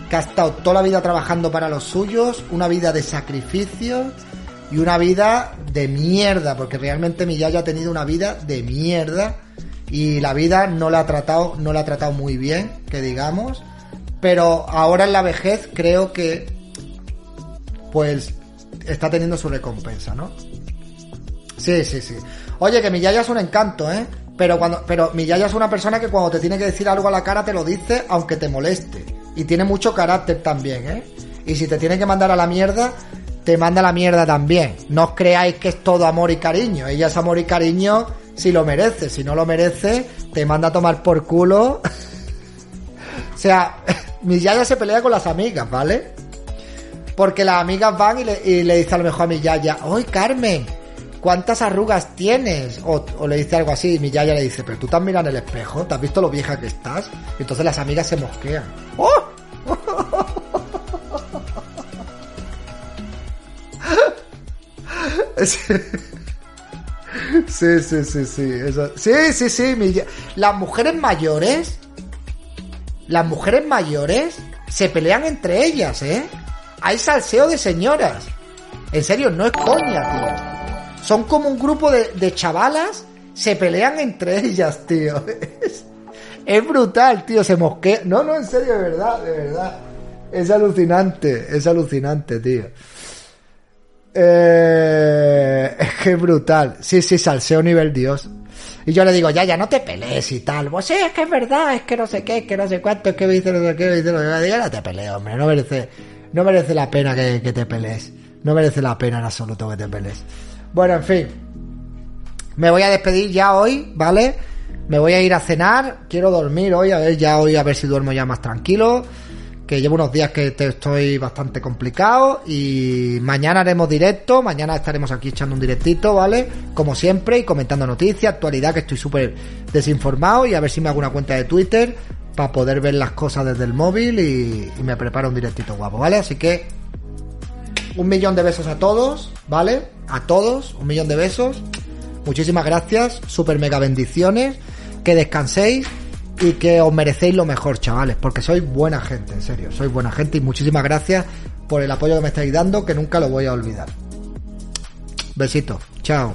que ha estado toda la vida trabajando para los suyos, una vida de sacrificio y una vida de mierda, porque realmente mi yaya ha tenido una vida de mierda y la vida no la ha tratado, no la ha tratado muy bien, que digamos pero ahora en la vejez creo que pues está teniendo su recompensa, ¿no? Sí, sí, sí. Oye, que mi yaya es un encanto, ¿eh? Pero cuando, pero mi yaya es una persona que cuando te tiene que decir algo a la cara te lo dice aunque te moleste. Y tiene mucho carácter también, ¿eh? Y si te tiene que mandar a la mierda, te manda a la mierda también. No os creáis que es todo amor y cariño. Ella es amor y cariño si lo merece. Si no lo merece, te manda a tomar por culo. o sea, mi yaya se pelea con las amigas, ¿vale? Porque las amigas van y le, y le dice a lo mejor a mi yaya, ¡Ay, Carmen! ¿Cuántas arrugas tienes? O, le dice algo así y mi yaya le dice, pero tú te has en el espejo, ¿te has visto lo vieja que estás? Y entonces las amigas se mosquean. ¡Oh! Sí, sí, sí, sí. Sí, sí, sí. mi Las mujeres mayores. Las mujeres mayores se pelean entre ellas, ¿eh? Hay salseo de señoras. En serio, no es coña, tío. Son como un grupo de, de chavalas Se pelean entre ellas, tío. Es, brutal, tío. Se mosquea. No, no, en serio, de verdad, de verdad. Es alucinante, es alucinante, tío. Eh, es que es brutal. Sí, sí, salseo nivel Dios. Y yo le digo, ya, ya, no te pelees y tal. Pues sí, es que es verdad, es que no sé qué, es que no sé cuánto, es que dice no sé qué, dice no sé qué. Digo, no te pelees, hombre, no merece, no merece la pena que, que te pelees. No merece la pena en absoluto que te pelees. Bueno, en fin. Me voy a despedir ya hoy, ¿vale? Me voy a ir a cenar. Quiero dormir hoy, a ver, ya hoy a ver si duermo ya más tranquilo. Que llevo unos días que te estoy bastante complicado. Y mañana haremos directo. Mañana estaremos aquí echando un directito, ¿vale? Como siempre, y comentando noticias, actualidad, que estoy súper desinformado. Y a ver si me hago una cuenta de Twitter para poder ver las cosas desde el móvil y, y me preparo un directito guapo, ¿vale? Así que un millón de besos a todos, ¿vale? A todos, un millón de besos. Muchísimas gracias, super mega bendiciones. Que descanséis y que os merecéis lo mejor, chavales, porque sois buena gente, en serio, sois buena gente y muchísimas gracias por el apoyo que me estáis dando, que nunca lo voy a olvidar. Besito, chao.